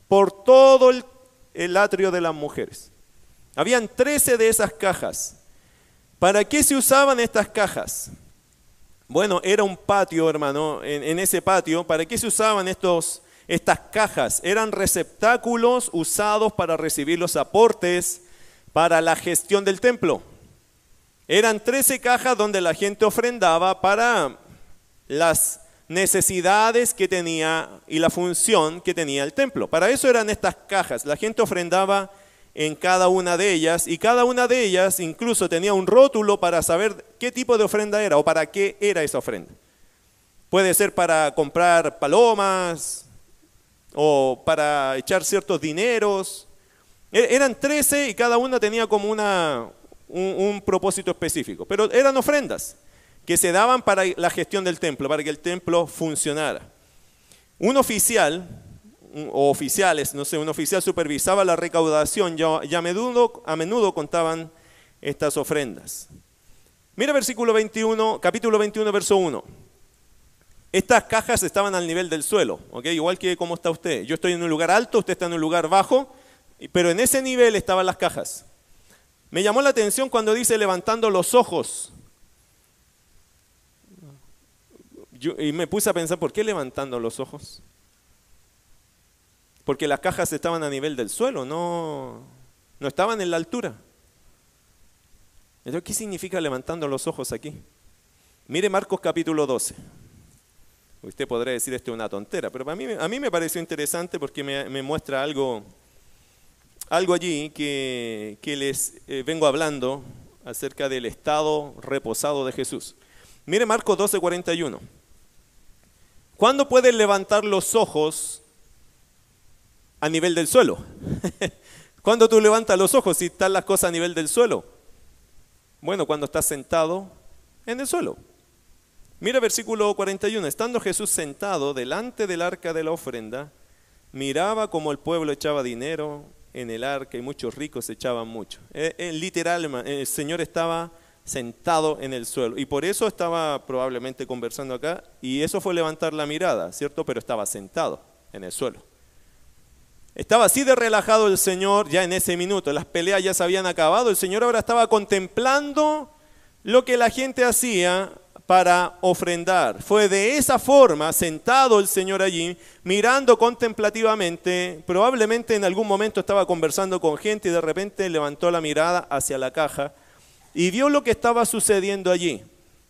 por todo el, atrio de las mujeres. Habían 13 de esas cajas. ¿Para qué se usaban estas cajas? Bueno, era un patio, hermano, en, ese patio. ¿Para qué se usaban estos, estas cajas? Eran receptáculos usados para recibir los aportes para la gestión del templo. Eran 13 cajas donde la gente ofrendaba para las necesidades que tenía y la función que tenía el templo. Para eso eran estas cajas. La gente ofrendaba en cada una de ellas y cada una de ellas incluso tenía un rótulo para saber qué tipo de ofrenda era o para qué era esa ofrenda. Puede ser para comprar palomas, o para echar ciertos dineros. E, eran 13 y cada una tenía como una, un, propósito específico, pero eran ofrendas que se daban para la gestión del templo, para que el templo funcionara. Un oficial, o oficiales, no sé, un oficial supervisaba la recaudación y a menudo, a menudo contaban estas ofrendas. Mira versículo 21, capítulo 21, verso 1. Estas cajas estaban al nivel del suelo, igual que como está usted. Yo estoy en un lugar alto, usted está en un lugar bajo, pero en ese nivel estaban las cajas. Me llamó la atención cuando dice levantando los ojos. Y me puse a pensar, ¿por qué levantando los ojos? Porque las cajas estaban a nivel del suelo, no, no estaban en la altura. Entonces, ¿qué significa levantando los ojos aquí? Mire Marcos capítulo 12. Usted podrá decir esto es una tontera, pero a mí, me pareció interesante porque me, muestra algo, algo allí que, les eh, vengo hablando acerca del estado reposado de Jesús. Mire Marcos 12, 41. ¿Cuándo puedes levantar los ojos a nivel del suelo? ¿Cuándo tú levantas los ojos si están las cosas a nivel del suelo? Bueno, cuando estás sentado en el suelo. Mira versículo 41. Estando Jesús sentado delante del arca de la ofrenda, miraba como el pueblo echaba dinero en el arca y muchos ricos echaban mucho. Eh, eh, literal, el Señor estaba sentado en el suelo. Y por eso estaba probablemente conversando acá, y eso fue levantar la mirada, ¿cierto? Pero estaba sentado en el suelo. Estaba así de relajado el Señor ya en ese minuto, las peleas ya se habían acabado, el Señor ahora estaba contemplando lo que la gente hacía para ofrendar. Fue de esa forma, sentado el Señor allí, mirando contemplativamente, probablemente en algún momento estaba conversando con gente y de repente levantó la mirada hacia la caja y vio lo que estaba sucediendo allí.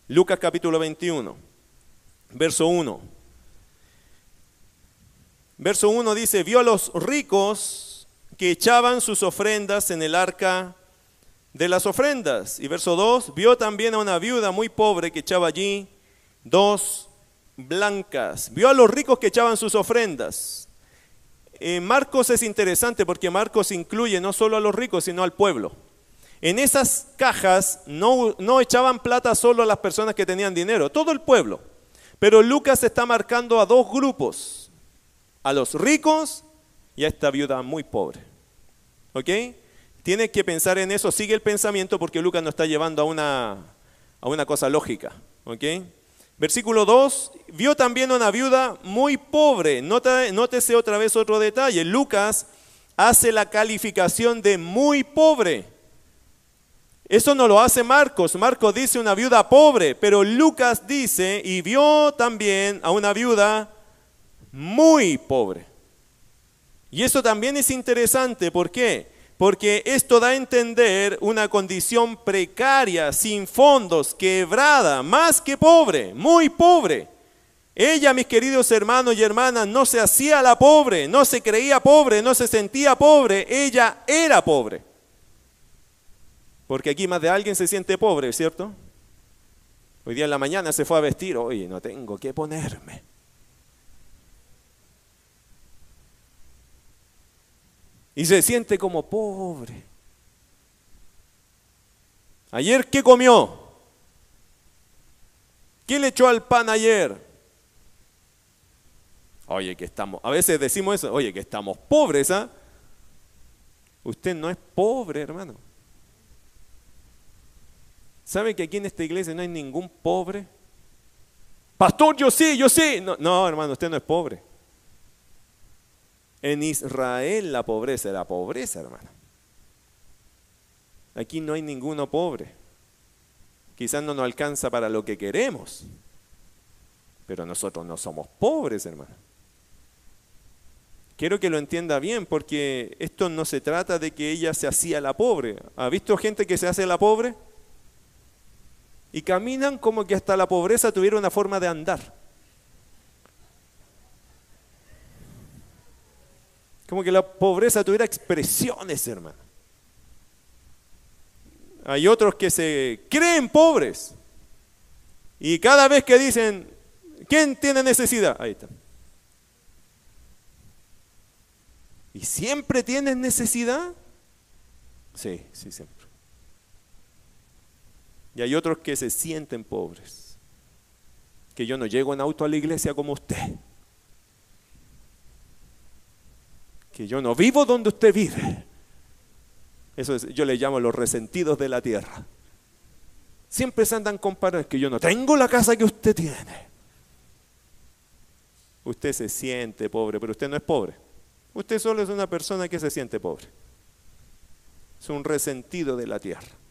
Lucas capítulo 21, verso 1. Verso 1 dice, vio a los ricos que echaban sus ofrendas en el arca de las ofrendas. Y verso 2, vio también a una viuda muy pobre que echaba allí dos blancas. Vio a los ricos que echaban sus ofrendas. Eh, Marcos es interesante porque Marcos incluye no solo a los ricos, sino al pueblo. En esas cajas no, no echaban plata solo a las personas que tenían dinero, todo el pueblo. Pero Lucas está marcando a dos grupos, a los ricos y a esta viuda muy pobre. ¿Ok? Tienes que pensar en eso, sigue el pensamiento porque Lucas nos está llevando a una, a una cosa lógica. ¿Ok? Versículo 2, vio también a una viuda muy pobre. nótese otra vez otro detalle. Lucas hace la calificación de muy pobre. Eso no lo hace Marcos. Marcos dice una viuda pobre, pero Lucas dice y vio también a una viuda muy pobre. Y eso también es interesante. ¿Por qué? Porque esto da a entender una condición precaria, sin fondos, quebrada, más que pobre, muy pobre. Ella, mis queridos hermanos y hermanas, no se hacía la pobre, no se creía pobre, no se sentía pobre, ella era pobre. Porque aquí más de alguien se siente pobre, ¿cierto? Hoy día en la mañana se fue a vestir, oye, no tengo que ponerme. Y se siente como pobre. Ayer, ¿qué comió? ¿Qué le echó al pan ayer? Oye, que estamos, a veces decimos eso, oye, que estamos pobres, ¿ah? Usted no es pobre, hermano. ¿Sabe que aquí en esta iglesia no hay ningún pobre? Pastor, yo sí, yo sí. No, no, hermano, usted no es pobre. En Israel la pobreza era pobreza, hermano. Aquí no hay ninguno pobre. Quizás no nos alcanza para lo que queremos, pero nosotros no somos pobres, hermano. Quiero que lo entienda bien, porque esto no se trata de que ella se hacía la pobre. ¿Ha visto gente que se hace la pobre? Y caminan como que hasta la pobreza tuviera una forma de andar. Como que la pobreza tuviera expresiones, hermano. Hay otros que se creen pobres. Y cada vez que dicen, ¿quién tiene necesidad? Ahí está. ¿Y siempre tienes necesidad? Sí, sí, siempre. Y hay otros que se sienten pobres. Que yo no llego en auto a la iglesia como usted. Que yo no vivo donde usted vive. Eso es, yo le llamo los resentidos de la tierra. Siempre se andan comparando, que yo no tengo la casa que usted tiene. Usted se siente pobre, pero usted no es pobre. Usted solo es una persona que se siente pobre. Es un resentido de la tierra.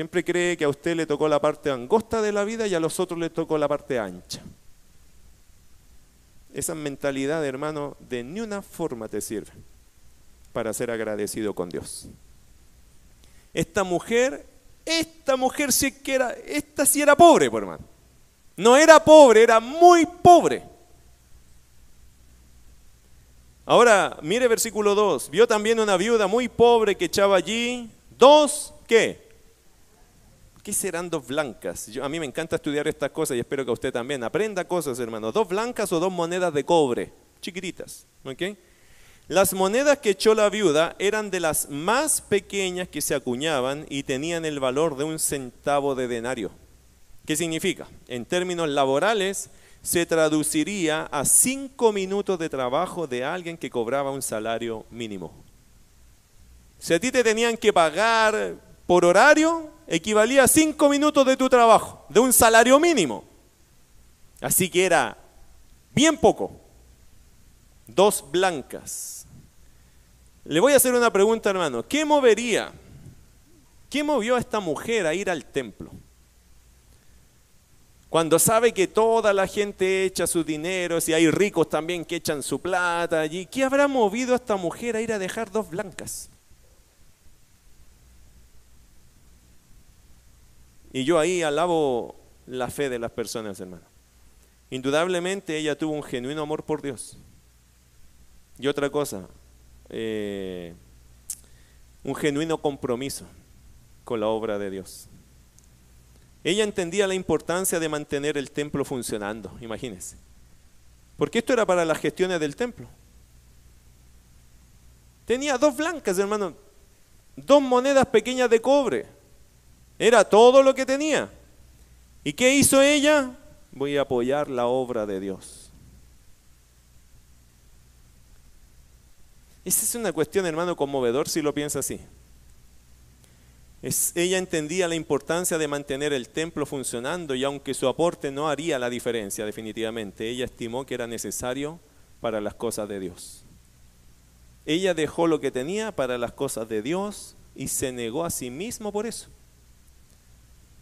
Siempre cree que a usted le tocó la parte angosta de la vida y a los otros le tocó la parte ancha. Esa mentalidad, hermano, de ni una forma te sirve para ser agradecido con Dios. Esta mujer, esta mujer sí que era, esta sí era pobre, por hermano. No era pobre, era muy pobre. Ahora, mire versículo 2. Vio también una viuda muy pobre que echaba allí dos, ¿qué? ¿Qué serán dos blancas? Yo, a mí me encanta estudiar estas cosas y espero que usted también aprenda cosas, hermano. Dos blancas o dos monedas de cobre, chiquititas. ¿ok? Las monedas que echó la viuda eran de las más pequeñas que se acuñaban y tenían el valor de un centavo de denario. ¿Qué significa? En términos laborales, se traduciría a cinco minutos de trabajo de alguien que cobraba un salario mínimo. Si a ti te tenían que pagar por horario, equivalía a cinco minutos de tu trabajo, de un salario mínimo. Así que era bien poco. Dos blancas. Le voy a hacer una pregunta, hermano. ¿Qué movería? ¿Qué movió a esta mujer a ir al templo? Cuando sabe que toda la gente echa su dinero, si hay ricos también que echan su plata allí, ¿qué habrá movido a esta mujer a ir a dejar dos blancas? Y yo ahí alabo la fe de las personas, hermano. Indudablemente ella tuvo un genuino amor por Dios. Y otra cosa, eh, un genuino compromiso con la obra de Dios. Ella entendía la importancia de mantener el templo funcionando, imagínense. Porque esto era para las gestiones del templo. Tenía dos blancas, hermano, dos monedas pequeñas de cobre. Era todo lo que tenía. ¿Y qué hizo ella? Voy a apoyar la obra de Dios. Esa es una cuestión, hermano, conmovedor si lo piensa así ella entendía la importancia de mantener el templo funcionando y aunque su aporte no haría la diferencia definitivamente, ella estimó que era necesario para las cosas de Dios. Ella dejó lo que tenía para las cosas de Dios y se negó a sí mismo por eso.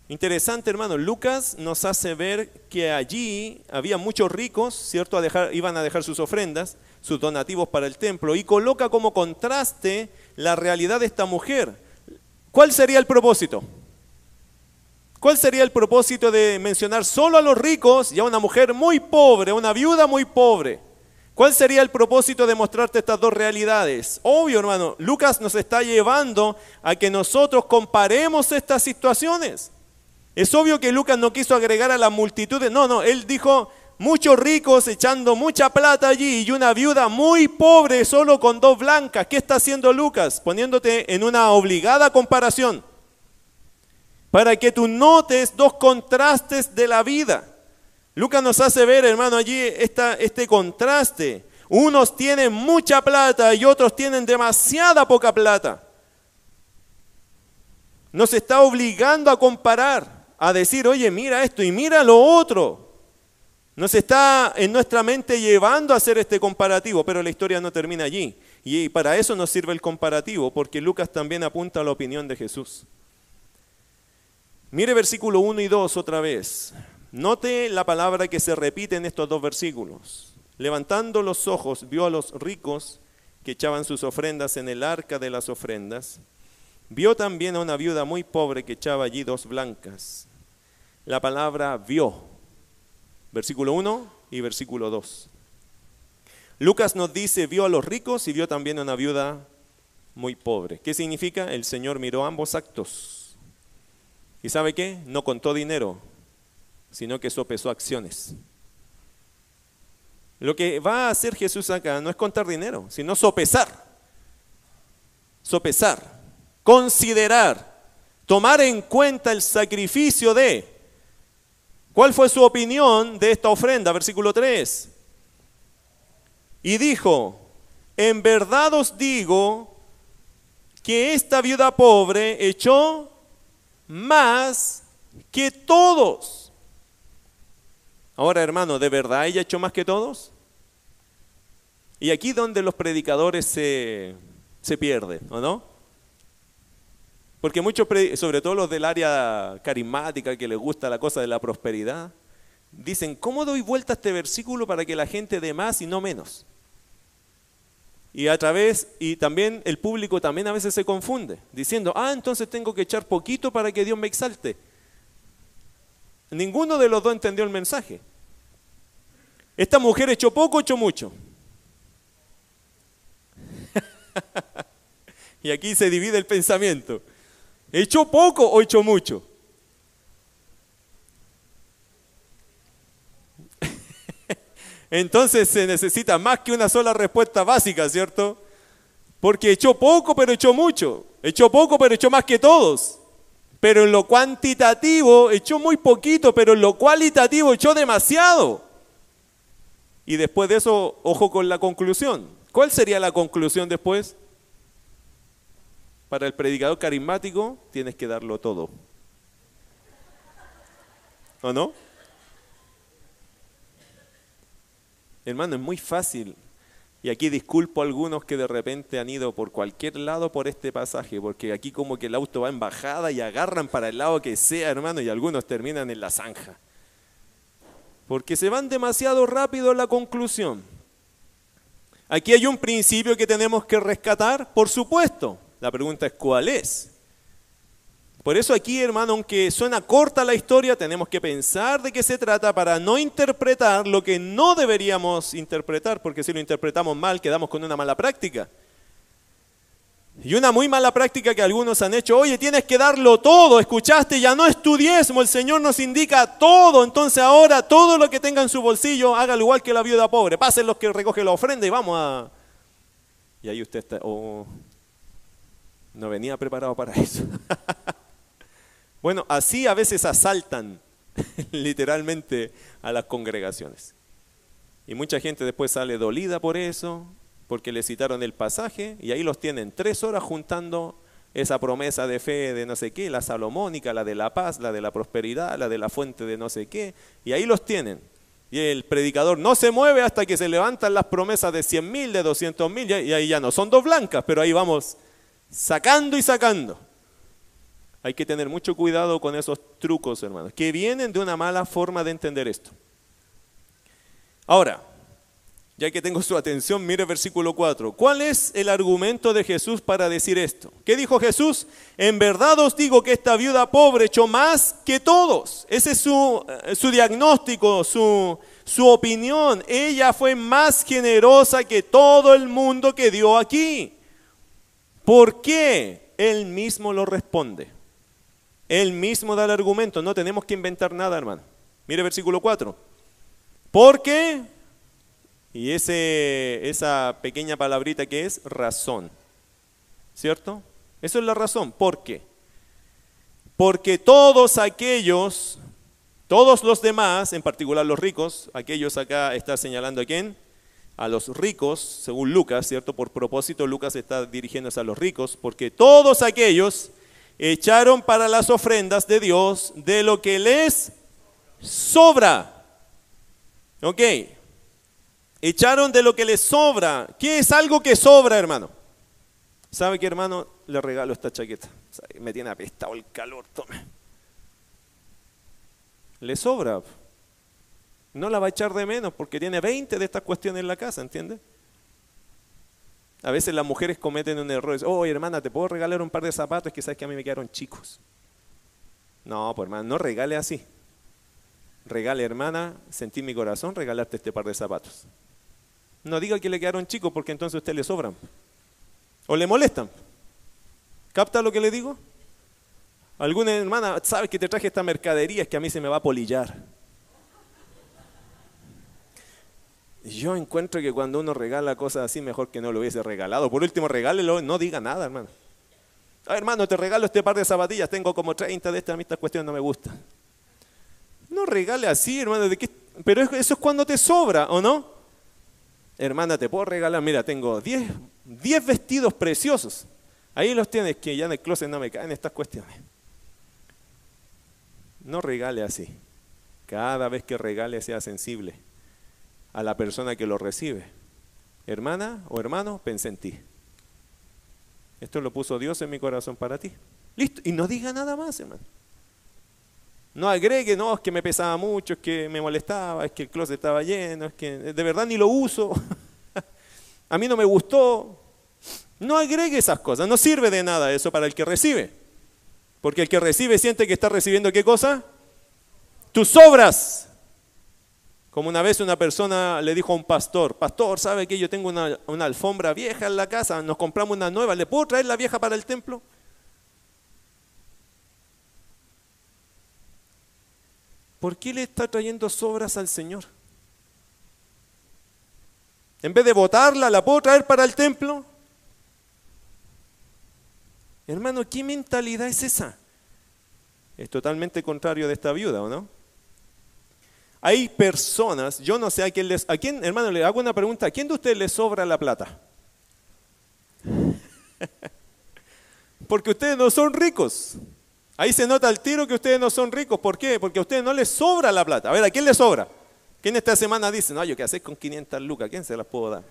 Interesante, hermano. Lucas nos hace ver que allí había muchos ricos, ¿cierto? Iban a dejar sus ofrendas, sus donativos para el templo, y coloca como contraste la realidad de esta mujer ¿Cuál sería el propósito? ¿Cuál sería el propósito de mencionar solo a los ricos y a una mujer muy pobre, una viuda muy pobre? ¿Cuál sería el propósito de mostrarte estas dos realidades? Obvio, hermano, Lucas nos está llevando a que nosotros comparemos estas situaciones. Es obvio que Lucas no quiso agregar a las multitudes, no, no, él dijo, muchos ricos echando mucha plata allí y una viuda muy pobre solo con dos blancas. ¿Qué está haciendo Lucas? Poniéndote en una obligada comparación. Para que tú notes dos contrastes de la vida. Lucas nos hace ver, hermano, allí este contraste. Unos tienen mucha plata y otros tienen demasiada poca plata. Nos está obligando a comparar, a decir, oye, mira esto y mira lo otro. Nos está en nuestra mente llevando a hacer este comparativo, pero la historia no termina allí. Y para eso nos sirve el comparativo, porque Lucas también apunta a la opinión de Jesús. Mire versículo 1 y 2 otra vez. Note la palabra que se repite en estos dos versículos. Levantando los ojos, vio a los ricos que echaban sus ofrendas en el arca de las ofrendas. Vio también a una viuda muy pobre que echaba allí dos blancas. La palabra vio versículo 1 y versículo 2. Lucas nos dice, vio a los ricos y vio también a una viuda muy pobre. ¿Qué significa? El Señor miró ambos actos. ¿Y sabe qué? No contó dinero, sino que sopesó acciones. Lo que va a hacer Jesús acá no es contar dinero, sino sopesar. Sopesar, considerar, tomar en cuenta el sacrificio de. ¿Cuál fue su opinión de esta ofrenda? Versículo 3. Y dijo, en verdad os digo que esta viuda pobre echó más que todos. Ahora, hermano, ¿de verdad ella echó más que todos? Y aquí donde los predicadores se, se pierden, ¿o no? Porque muchos, sobre todo los del área carismática, que les gusta la cosa de la prosperidad, dicen, ¿cómo doy vuelta a este versículo para que la gente dé más y no menos? Y a través, y también el público también a veces se confunde, diciendo, ah, entonces tengo que echar poquito para que Dios me exalte. Ninguno de los dos entendió el mensaje. Esta mujer echó poco, echó mucho. y aquí se divide el pensamiento. ¿Echó poco o echó mucho? Entonces se necesita más que una sola respuesta básica, ¿cierto? Porque echó poco, pero echó mucho. Echó poco, pero echó más que todos. Pero en lo cuantitativo echó muy poquito, pero en lo cualitativo echó demasiado. Y después de eso, ojo con la conclusión. ¿Cuál sería la conclusión después? Para el predicador carismático tienes que darlo todo. ¿O no? Hermano, es muy fácil. Y aquí disculpo a algunos que de repente han ido por cualquier lado por este pasaje, porque aquí como que el auto va en bajada y agarran para el lado que sea, hermano, y algunos terminan en la zanja. Porque se van demasiado rápido a la conclusión. Aquí hay un principio que tenemos que rescatar, por supuesto. La pregunta es ¿cuál es? Por eso aquí, hermano, aunque suena corta la historia, tenemos que pensar de qué se trata para no interpretar lo que no deberíamos interpretar, porque si lo interpretamos mal, quedamos con una mala práctica. Y una muy mala práctica que algunos han hecho, oye, tienes que darlo todo, escuchaste, ya no es tu diezmo, el Señor nos indica todo, entonces ahora todo lo que tenga en su bolsillo, hágalo igual que la viuda pobre, pasen los que recoge la ofrenda y vamos a... Y ahí usted está, oh, no venía preparado para eso. Bueno, así a veces asaltan literalmente a las congregaciones. Y mucha gente después sale dolida por eso, porque le citaron el pasaje y ahí los tienen tres horas juntando esa promesa de fe de no sé qué, la salomónica, la de la paz, la de la prosperidad, la de la fuente de no sé qué, y ahí los tienen. Y el predicador no se mueve hasta que se levantan las promesas de 100 mil, de 200 mil, y ahí ya no son dos blancas, pero ahí vamos sacando y sacando. Hay que tener mucho cuidado con esos trucos, hermanos, que vienen de una mala forma de entender esto. Ahora, ya que tengo su atención, mire versículo 4. ¿Cuál es el argumento de Jesús para decir esto? ¿Qué dijo Jesús? En verdad os digo que esta viuda pobre echó más que todos. Ese es su, eh, su diagnóstico, su, su opinión. Ella fue más generosa que todo el mundo que dio aquí. ¿Por qué? Él mismo lo responde. Él mismo da el argumento, no tenemos que inventar nada, hermano. Mire versículo 4. Porque, y ese, esa pequeña palabrita que es razón, ¿cierto? Eso es la razón. ¿Por qué? Porque todos aquellos, todos los demás, en particular los ricos, aquellos acá está señalando a quién? A los ricos, según Lucas, ¿cierto? Por propósito, Lucas está dirigiéndose a los ricos, porque todos aquellos echaron para las ofrendas de Dios de lo que les sobra. Ok. Echaron de lo que les sobra. ¿Qué es algo que sobra, hermano? ¿Sabe qué, hermano? Le regalo esta chaqueta. Me tiene apestado el calor, tome. Le sobra. No la va a echar de menos porque tiene 20 de estas cuestiones en la casa, ¿entiende? A veces las mujeres cometen un error. Oh, hermana, ¿te puedo regalar un par de zapatos? que sabes que a mí me quedaron chicos. No, pues hermana, no regale así. Regale, hermana, sentí mi corazón regalarte este par de zapatos. No diga que le quedaron chicos porque entonces a usted le sobran. O le molestan. ¿Capta lo que le digo? Alguna hermana, sabes que te traje esta mercadería, es que a mí se me va a polillar. Yo encuentro que cuando uno regala cosas así, mejor que no lo hubiese regalado. Por último, regálelo, no diga nada, hermano. Ah, hermano, te regalo este par de zapatillas, tengo como 30 de estas, a mí estas cuestiones no me gustan. No regale así, hermano, ¿de qué? pero eso es cuando te sobra, ¿o no? Hermana, te puedo regalar, mira, tengo 10, 10 vestidos preciosos. Ahí los tienes, que ya en el closet no me caen estas cuestiones. No regale así. Cada vez que regale sea sensible a la persona que lo recibe. Hermana o hermano, pense en ti. Esto lo puso Dios en mi corazón para ti. Listo. Y no diga nada más, hermano. No agregue, no, es que me pesaba mucho, es que me molestaba, es que el closet estaba lleno, es que de verdad ni lo uso. A mí no me gustó. No agregue esas cosas, no sirve de nada eso para el que recibe. Porque el que recibe siente que está recibiendo qué cosa? Tus obras. Como una vez una persona le dijo a un pastor, pastor, ¿sabe que yo tengo una, alfombra vieja en la casa? Nos compramos una nueva, ¿le puedo traer la vieja para el templo? ¿Por qué le está trayendo sobras al Señor? En vez de botarla, ¿la puedo traer para el templo? Hermano, ¿qué mentalidad es esa? Es totalmente contrario de esta viuda, ¿o no? Hay personas, yo no sé a quién les, a quién, hermano, le hago una pregunta, ¿a quién de ustedes le sobra la plata? Porque ustedes no son ricos. Ahí se nota el tiro que ustedes no son ricos. ¿Por qué? Porque a ustedes no les sobra la plata. A ver, ¿a quién le sobra? ¿Quién esta semana dice, no, yo qué hacer con 500 lucas? ¿Quién se las puedo dar?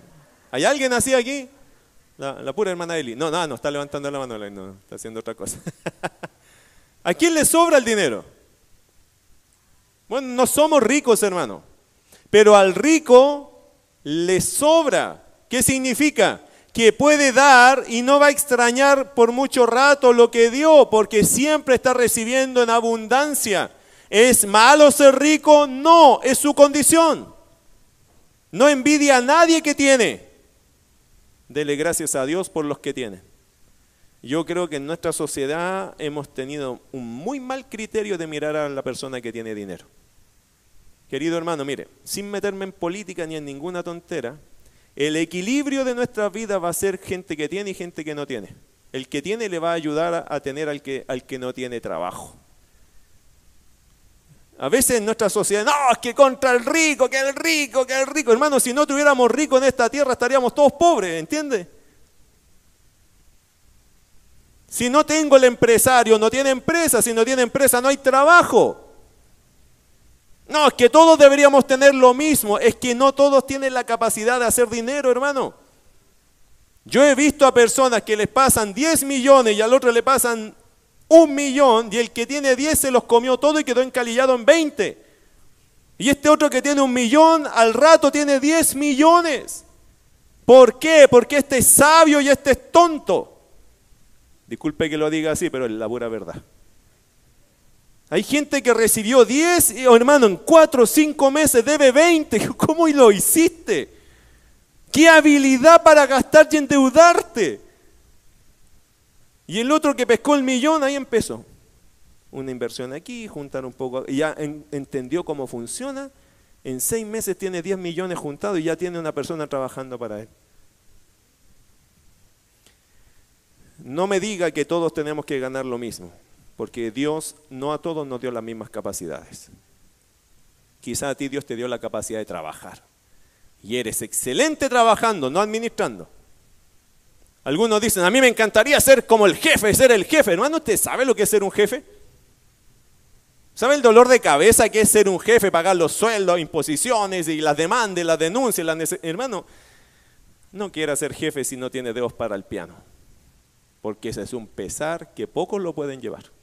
¿Hay alguien así aquí? La, pura hermana Eli. No, no, no, está levantando la mano, no, está haciendo otra cosa. ¿A quién le sobra el dinero? Bueno, no somos ricos, hermano. Pero al rico le sobra. ¿Qué significa? Que puede dar y no va a extrañar por mucho rato lo que dio, porque siempre está recibiendo en abundancia. ¿Es malo ser rico? No, es su condición. No envidia a nadie que tiene. Dele gracias a Dios por los que tiene. Yo creo que en nuestra sociedad hemos tenido un muy mal criterio de mirar a la persona que tiene dinero. Querido hermano, mire, sin meterme en política ni en ninguna tontera, el equilibrio de nuestra vida va a ser gente que tiene y gente que no tiene. El que tiene le va a ayudar a tener al que, al que no tiene trabajo. A veces en nuestra sociedad, no, es que contra el rico, que el rico, que el rico. Hermano, si no tuviéramos rico en esta tierra estaríamos todos pobres, ¿entiende? Si no tengo el empresario, no tiene empresa, si no tiene empresa, no hay trabajo. No, es que todos deberíamos tener lo mismo, es que no todos tienen la capacidad de hacer dinero, hermano. Yo he visto a personas que les pasan 10 millones y al otro le pasan un millón y el que tiene 10 se los comió todo y quedó encalillado en 20. Y este otro que tiene un millón al rato tiene 10 millones. ¿Por qué? Porque este es sabio y este es tonto. Disculpe que lo diga así, pero es la pura verdad. Hay gente que recibió 10, y, oh, hermano, en 4 o 5 meses debe 20. ¿Cómo lo hiciste? ¿Qué habilidad para gastar y endeudarte? Y el otro que pescó el millón, ahí empezó. Una inversión aquí, juntar un poco, y ya entendió cómo funciona. En seis meses tiene 10 millones juntados y ya tiene una persona trabajando para él. No me diga que todos tenemos que ganar lo mismo, porque Dios no a todos nos dio las mismas capacidades. Quizá a ti Dios te dio la capacidad de trabajar. Y eres excelente trabajando, no administrando. Algunos dicen, a mí me encantaría ser como el jefe, ser el jefe. Hermano, ¿usted sabe lo que es ser un jefe? ¿Sabe el dolor de cabeza que es ser un jefe, pagar los sueldos, imposiciones y las demandas, las denuncias? Las Hermano, no quiera ser jefe si no tiene dedos para el piano, porque ese es un pesar que pocos lo pueden llevar.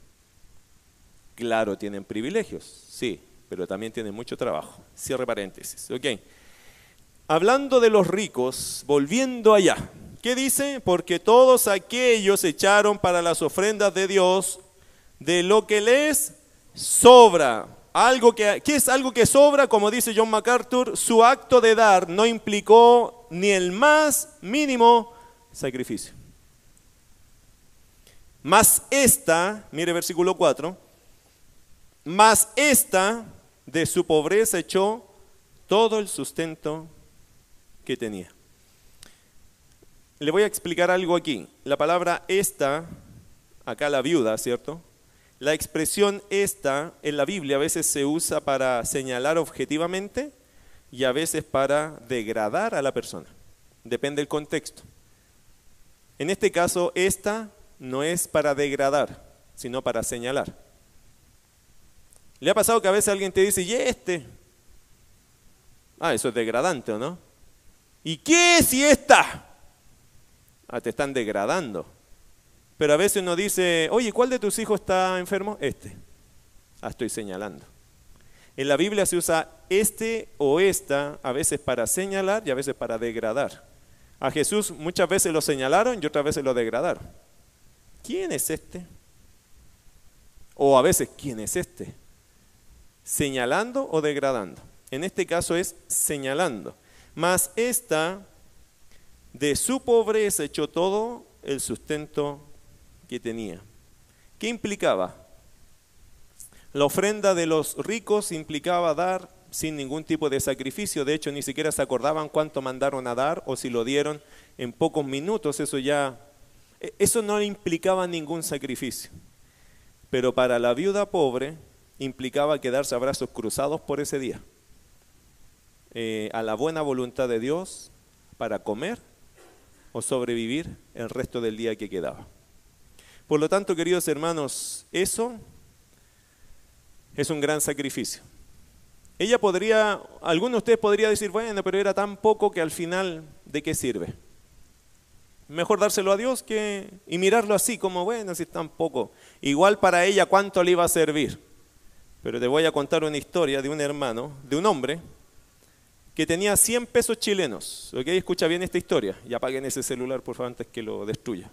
Claro, tienen privilegios, sí, pero también tienen mucho trabajo. Cierre paréntesis. Ok. Hablando de los ricos, volviendo allá, ¿Qué dice? Porque todos aquellos echaron para las ofrendas de Dios de lo que les sobra. Algo que, ¿Qué es algo que sobra? Como dice John MacArthur, su acto de dar no implicó ni el más mínimo sacrificio. Mas esta, mire versículo 4, mas esta de su pobreza echó todo el sustento que tenía. Le voy a explicar algo aquí. La palabra esta, acá la viuda, ¿cierto? La expresión esta en la Biblia a veces se usa para señalar objetivamente y a veces para degradar a la persona. Depende del contexto. En este caso, esta no es para degradar, sino para señalar. ¿Le ha pasado que a veces alguien te dice, y este? Ah, eso es degradante, ¿o no? ¿Y qué si esta? Ah, te están degradando. Pero a veces uno dice, oye, ¿cuál de tus hijos está enfermo? Este. Ah, estoy señalando. En la Biblia se usa este o esta a veces para señalar y a veces para degradar. A Jesús muchas veces lo señalaron y otras veces lo degradaron. ¿Quién es este? O a veces, ¿quién es este? Señalando o degradando. En este caso es señalando. Mas esta de su pobreza echó todo el sustento que tenía. ¿Qué implicaba? La ofrenda de los ricos implicaba dar sin ningún tipo de sacrificio. De hecho, ni siquiera se acordaban cuánto mandaron a dar o si lo dieron en pocos minutos. Eso ya, e, eso no implicaba ningún sacrificio. Pero para la viuda pobre implicaba quedarse a brazos cruzados por ese día. Eh, a la buena voluntad de Dios para comer o sobrevivir el resto del día que quedaba. Por lo tanto, queridos hermanos, eso es un gran sacrificio. Ella podría, alguno de ustedes podría decir, bueno, pero era tan poco que al final, ¿de qué sirve? Mejor dárselo a Dios que y mirarlo así como, bueno, si es tan poco. Igual para ella, ¿cuánto le iba a servir? Pero te voy a contar una historia de un hermano, de un hombre, que tenía 100 pesos chilenos. ¿Ok? Escucha bien esta historia y apaguen ese celular, por favor, antes que lo destruya.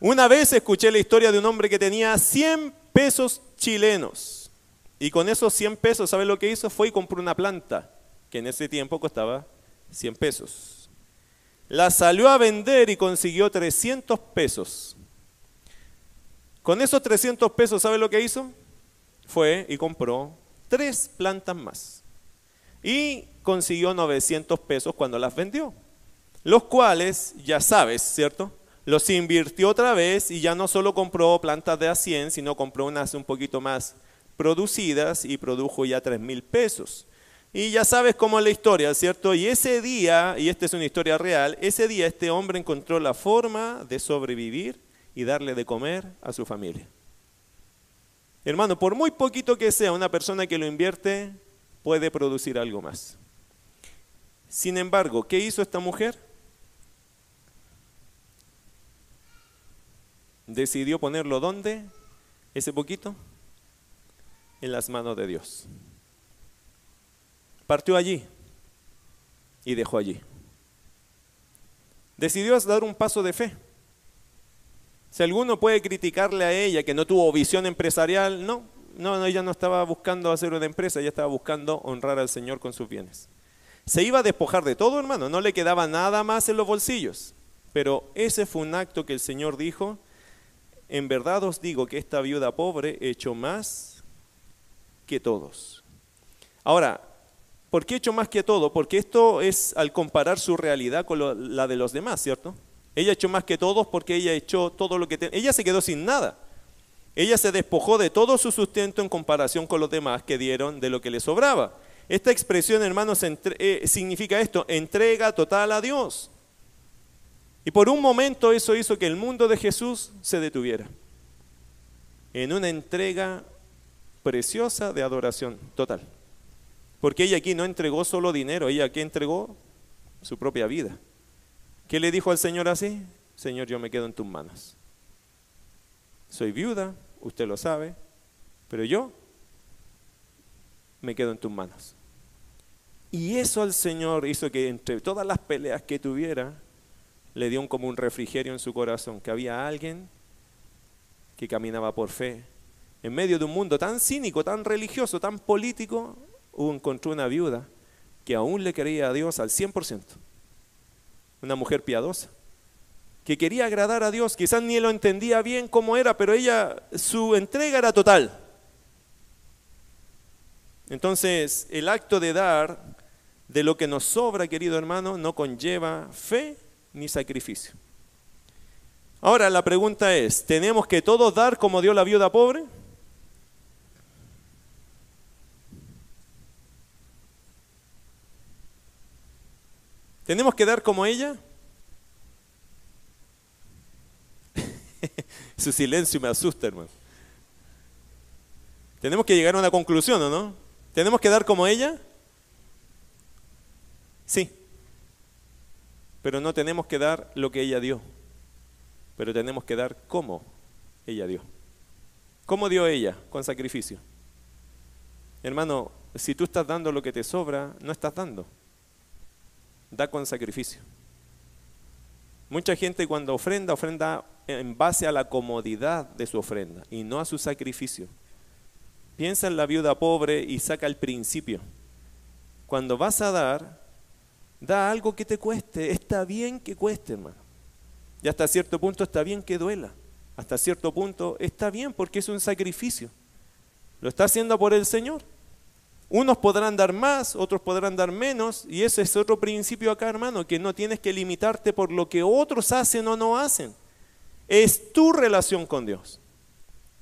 Una vez escuché la historia de un hombre que tenía 100 pesos chilenos. Y con esos 100 pesos, ¿sabe lo que hizo? Fue y compró una planta, que en ese tiempo costaba 100 pesos. La salió a vender y consiguió 300 pesos. Con esos 300 pesos, ¿sabe lo que hizo? Fue y compró tres plantas más. Y consiguió 900 pesos cuando las vendió. Los cuales, ya sabes, ¿cierto? Los invirtió otra vez y ya no solo compró plantas de a 100, sino compró unas un poquito más producidas y produjo ya 3 mil pesos. Y ya sabes cómo es la historia, ¿cierto? Y ese día, y esta es una historia real, ese día este hombre encontró la forma de sobrevivir y darle de comer a su familia. Hermano, por muy poquito que sea, una persona que lo invierte puede producir algo más. Sin embargo, ¿qué hizo esta mujer? Decidió ponerlo ¿dónde? Ese poquito en las manos de Dios. Partió allí y dejó allí. Decidió dar un paso de fe. Si alguno puede criticarle a ella que no tuvo visión empresarial, no, no, ella no estaba buscando hacer una empresa, ella estaba buscando honrar al Señor con sus bienes. Se iba a despojar de todo, hermano, no le quedaba nada más en los bolsillos. Pero ese fue un acto que el Señor dijo, en verdad os digo que esta viuda pobre hecho más que todos. Ahora, ¿por qué hecho más que todo? Porque esto es al comparar su realidad con la de los demás, ¿cierto? Ella hecho más que todos porque ella echó todo lo que tenía. Ella se quedó sin nada. Ella se despojó de todo su sustento en comparación con los demás que dieron de lo que le sobraba. Esta expresión, hermanos, eh, significa esto, entrega total a Dios. Y por un momento eso hizo que el mundo de Jesús se detuviera. En una entrega preciosa de adoración total. Porque ella aquí no entregó solo dinero, ella aquí entregó su propia vida. ¿Qué le dijo al Señor así? Señor, yo me quedo en tus manos. Soy viuda, usted lo sabe, pero yo me quedo en tus manos. Y eso al Señor hizo que entre todas las peleas que tuviera, le dio un, como un refrigerio en su corazón, que había alguien que caminaba por fe. En medio de un mundo tan cínico, tan religioso, tan político, encontró una viuda que aún le quería a Dios al 100%. Una mujer piadosa, que quería agradar a Dios, quizás ni lo entendía bien cómo era, pero ella, su entrega era total. Entonces, el acto de dar de lo que nos sobra, querido hermano, no conlleva fe ni sacrificio. Ahora la pregunta es, ¿tenemos que todos dar como dio la viuda pobre? ¿Tenemos que dar como ella? Su silencio me asusta, hermano. Tenemos que llegar a una conclusión, ¿o no? ¿Tenemos que dar como ella? Sí. Pero no tenemos que dar lo que ella dio pero tenemos que dar como ella dio. ¿Cómo dio ella? Con sacrificio. Hermano, si tú estás dando lo que te sobra, no estás dando. Da con sacrificio. Mucha gente cuando ofrenda, ofrenda en base a la comodidad de su ofrenda y no a su sacrificio. Piensa en la viuda pobre y saca el principio. Cuando vas a dar, da algo que te cueste. Está bien que cueste, hermano. Y hasta cierto punto está bien que duela. Hasta cierto punto está bien porque es un sacrificio. Lo está haciendo por el Señor. Unos podrán dar más, otros podrán dar menos, y ese es otro principio acá, hermano, que no tienes que limitarte por lo que otros hacen o no hacen. Es tu relación con Dios.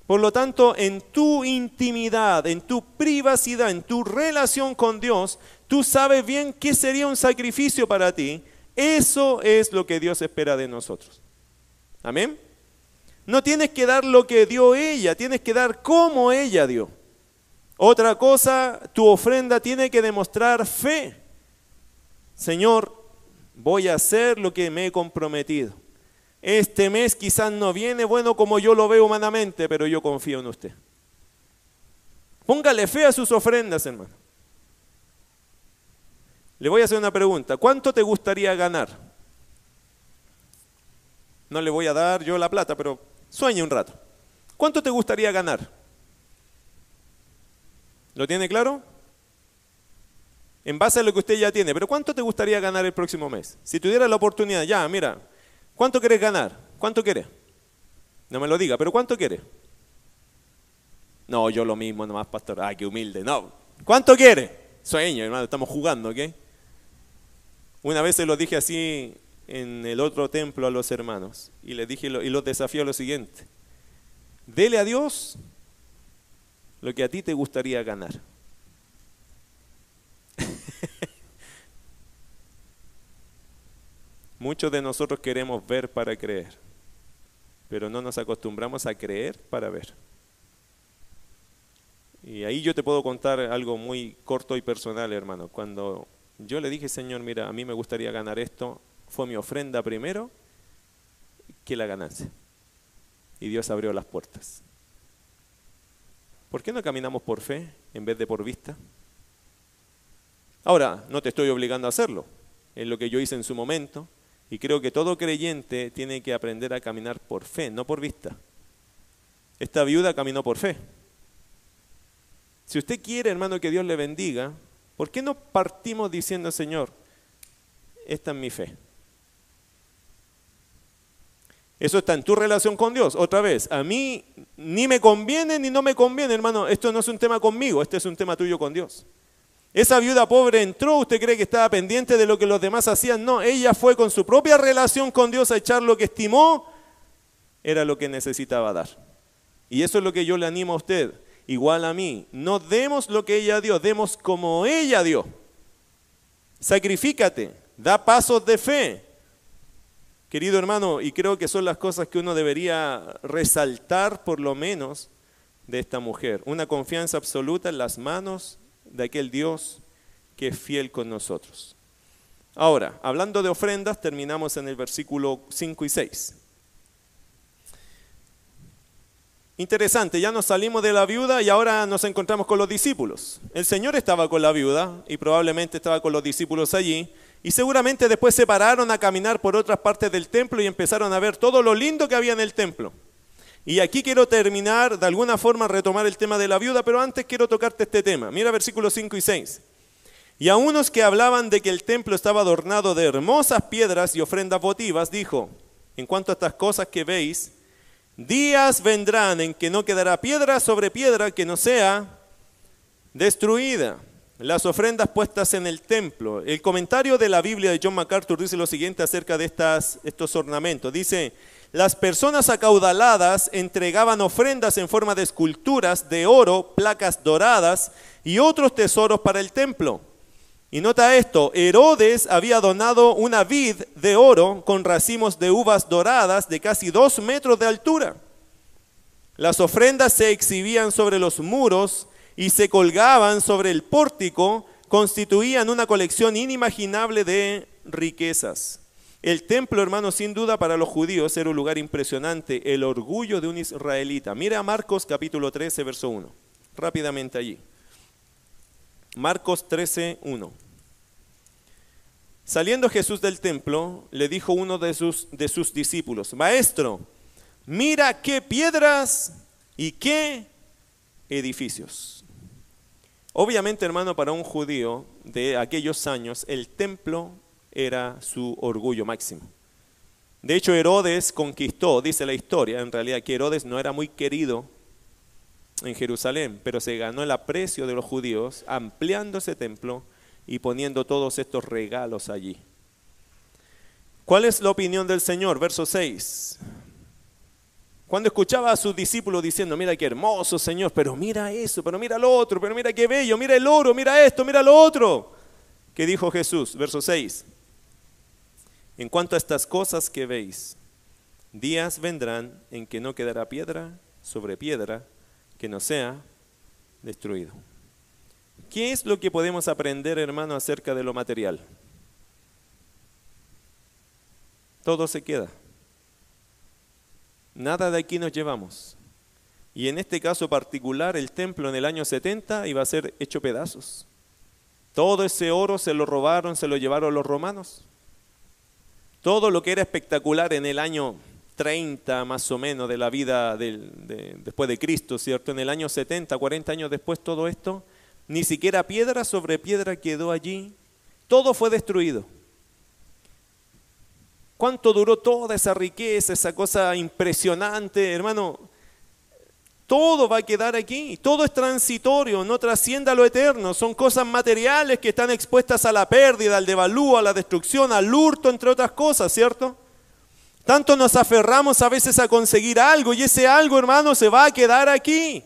Por lo tanto, en tu intimidad, en tu privacidad, en tu relación con Dios, tú sabes bien qué sería un sacrificio para ti eso es lo que Dios espera de nosotros. Amén. No tienes que dar lo que dio ella, tienes que dar como ella dio. Otra cosa, tu ofrenda tiene que demostrar fe. Señor, voy a hacer lo que me he comprometido. Este mes quizás no viene bueno como yo lo veo humanamente, pero yo confío en usted. Póngale fe a sus ofrendas, hermano. Le voy a hacer una pregunta. ¿Cuánto te gustaría ganar? No le voy a dar yo la plata, pero sueñe un rato. ¿Cuánto te gustaría ganar? ¿Lo tiene claro? En base a lo que usted ya tiene, pero ¿cuánto te gustaría ganar el próximo mes? Si tuviera la oportunidad, ya, mira, ¿cuánto quieres ganar? ¿Cuánto quieres? No me lo diga, pero ¿cuánto quieres? No, yo lo mismo nomás, pastor. Ah, qué humilde. No. ¿Cuánto quiere? Sueño, hermano, estamos jugando, ¿ok? Una vez se lo dije así en el otro templo a los hermanos y les dije y los desafío a lo siguiente. Dele a Dios lo que a ti te gustaría ganar. Muchos de nosotros queremos ver para creer, pero no nos acostumbramos a creer para ver. Y ahí yo te puedo contar algo muy corto y personal, hermano. Cuando yo le dije, Señor, mira, a mí me gustaría ganar esto. Fue mi ofrenda primero que la ganancia. Y Dios abrió las puertas. ¿Por qué no caminamos por fe en vez de por vista? Ahora, no te estoy obligando a hacerlo. Es lo que yo hice en su momento. Y creo que todo creyente tiene que aprender a caminar por fe, no por vista. Esta viuda caminó por fe. Si usted quiere, hermano, que Dios le bendiga, ¿Por qué no partimos diciendo, Señor, esta es mi fe? Eso está en tu relación con Dios. Otra vez, a mí ni me conviene ni no me conviene, hermano. Esto no es un tema conmigo, este es un tema tuyo con Dios. Esa viuda pobre entró, usted cree que estaba pendiente de lo que los demás hacían. No, ella fue con su propia relación con Dios a echar lo que estimó, era lo que necesitaba dar. Y eso es lo que yo le animo a usted igual a mí. No demos lo que ella dio, demos como ella dio. Sacrifícate, da pasos de fe. Querido hermano, y creo que son las cosas que uno debería resaltar por lo menos de esta mujer. Una confianza absoluta en las manos de aquel Dios que es fiel con nosotros. Ahora, hablando de ofrendas, terminamos en el versículo 5 y 6. Interesante, ya nos salimos de la viuda y ahora nos encontramos con los discípulos. El Señor estaba con la viuda y probablemente estaba con los discípulos allí. Y seguramente después se pararon a caminar por otras partes del templo y empezaron a ver todo lo lindo que había en el templo. Y aquí quiero terminar, de alguna forma, retomar el tema de la viuda, pero antes quiero tocarte este tema. Mira versículos 5 y 6. Y a unos que hablaban de que el templo estaba adornado de hermosas piedras y ofrendas votivas, dijo, en cuanto a estas cosas que veis, Días vendrán en que no quedará piedra sobre piedra que no sea destruida. Las ofrendas puestas en el templo. El comentario de la Biblia de John MacArthur dice lo siguiente acerca de estas, estos ornamentos. Dice, las personas acaudaladas entregaban ofrendas en forma de esculturas de oro, placas doradas y otros tesoros para el templo. Y nota esto, Herodes había donado una vid de oro con racimos de uvas doradas de casi dos metros de altura. Las ofrendas se exhibían sobre los muros y se colgaban sobre el pórtico, constituían una colección inimaginable de riquezas. El templo, hermano, sin duda para los judíos era un lugar impresionante, el orgullo de un israelita. Mira Marcos capítulo 13, verso 1, rápidamente allí. Marcos 13, 1. Saliendo Jesús del templo, le dijo uno de sus, de sus discípulos, Maestro, mira qué piedras y qué edificios. Obviamente, hermano, para un judío de aquellos años, el templo era su orgullo máximo. De hecho, Herodes conquistó, dice la historia, en realidad que Herodes no era muy querido en Jerusalén, pero se ganó el aprecio de los judíos ampliando ese templo y poniendo todos estos regalos allí. ¿Cuál es la opinión del Señor? Verso 6. Cuando escuchaba a sus discípulos diciendo, mira qué hermoso Señor, pero mira eso, pero mira lo otro, pero mira qué bello, mira el oro, mira esto, mira lo otro. ¿Qué dijo Jesús? Verso 6. En cuanto a estas cosas que veis, días vendrán en que no quedará piedra sobre piedra que no sea destruido. ¿Qué es lo que podemos aprender, hermano, acerca de lo material? Todo se queda. Nada de aquí nos llevamos. Y en este caso particular, el templo en el año 70 iba a ser hecho pedazos. Todo ese oro se lo robaron, se lo llevaron los romanos. Todo lo que era espectacular en el año 30 más o menos de la vida después de Cristo, ¿cierto? En el año 70, 40 años después, todo esto, ni siquiera piedra sobre piedra quedó allí. Todo fue destruido. ¿Cuánto duró toda esa riqueza, esa cosa impresionante, hermano? Todo va a quedar aquí, todo es transitorio, no trascienda lo eterno, son cosas materiales que están expuestas a la pérdida, al devalúo, a la destrucción, al hurto, entre otras cosas, ¿cierto? Tanto nos aferramos a veces a conseguir algo y ese algo, hermano, se va a quedar aquí.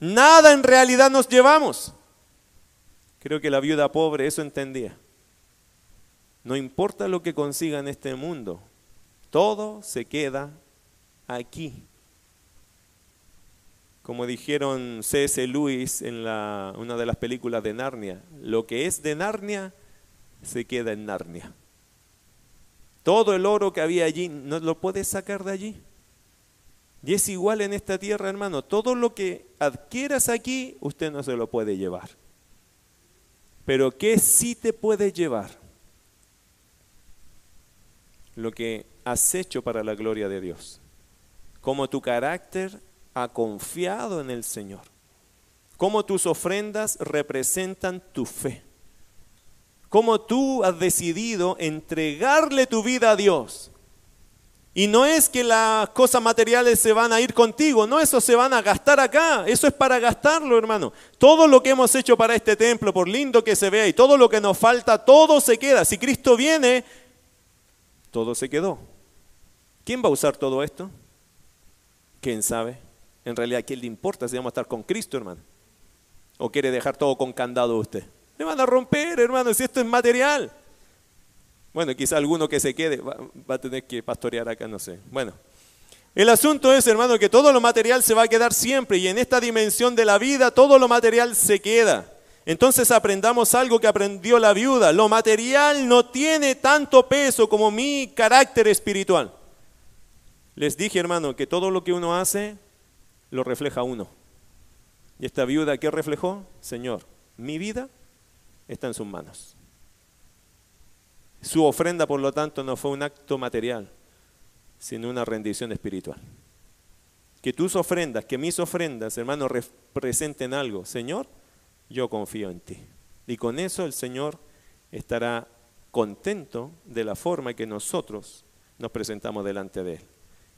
Nada en realidad nos llevamos. Creo que la viuda pobre eso entendía. No importa lo que consiga en este mundo, todo se queda aquí. Como dijeron C.S. Lewis en una de las películas de Narnia, lo que es de Narnia se queda en Narnia. Todo el oro que había allí no lo puedes sacar de allí. Y es igual en esta tierra, hermano. Todo lo que adquieras aquí, usted no se lo puede llevar. Pero ¿qué sí te puede llevar? Lo que has hecho para la gloria de Dios. Como tu carácter ha confiado en el Señor. Como tus ofrendas representan tu fe cómo tú has decidido entregarle tu vida a Dios. Y no es que las cosas materiales se van a ir contigo, no, eso se van a gastar acá, eso es para gastarlo, hermano. Todo lo que hemos hecho para este templo, por lindo que se vea, y todo lo que nos falta, todo se queda. Si Cristo viene, todo se quedó. ¿Quién va a usar todo esto? ¿Quién sabe? En realidad, ¿a quién le importa si vamos a estar con Cristo, hermano? ¿O quiere dejar todo con candado usted? Me van a romper, hermano, si esto es material. Bueno, quizá alguno que se quede va, a tener que pastorear acá, no sé. Bueno, el asunto es, hermano, que todo lo material se va a quedar siempre y en esta dimensión de la vida todo lo material se queda. Entonces aprendamos algo que aprendió la viuda. Lo material no tiene tanto peso como mi carácter espiritual. Les dije, hermano, que todo lo que uno hace lo refleja uno. ¿Y esta viuda qué reflejó? Señor, mi vida está en sus manos. Su ofrenda, por lo tanto, no fue un acto material, sino una rendición espiritual. Que tus ofrendas, que mis ofrendas, hermanos, representen algo. Señor, yo confío en ti. Y con eso el Señor estará contento de la forma en que nosotros nos presentamos delante de Él.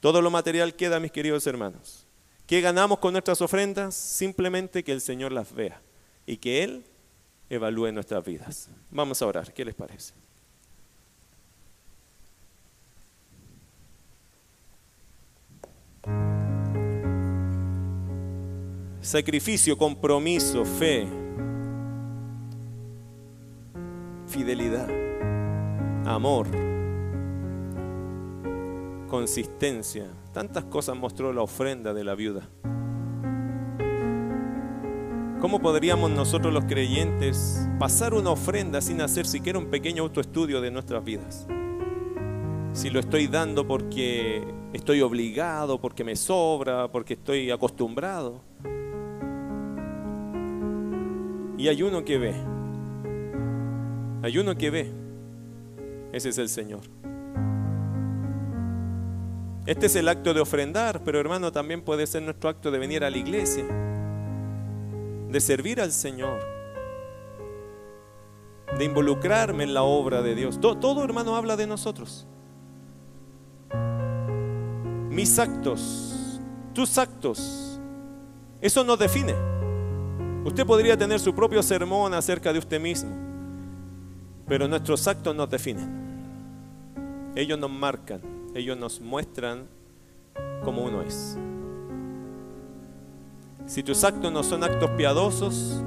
Todo lo material queda, mis queridos hermanos. ¿Qué ganamos con nuestras ofrendas? Simplemente que el Señor las vea y que Él evalúe nuestras vidas. Vamos a orar, ¿qué les parece? Sacrificio, compromiso, fe, fidelidad, amor, consistencia. Tantas cosas mostró la ofrenda de la viuda. ¿Cómo podríamos nosotros los creyentes pasar una ofrenda sin hacer siquiera un pequeño autoestudio de nuestras vidas? Si lo estoy dando porque estoy obligado, porque me sobra, porque estoy acostumbrado. Y hay uno que ve. Hay uno que ve. Ese es el Señor. Este es el acto de ofrendar, pero hermano, también puede ser nuestro acto de venir a la iglesia, de servir al Señor, de involucrarme en la obra de Dios. Todo, hermano habla de nosotros. Mis actos, tus actos, eso nos define. Usted podría tener su propio sermón acerca de usted mismo, pero nuestros actos nos definen. Ellos nos marcan, ellos nos muestran cómo uno es. Si tus actos no son actos piadosos,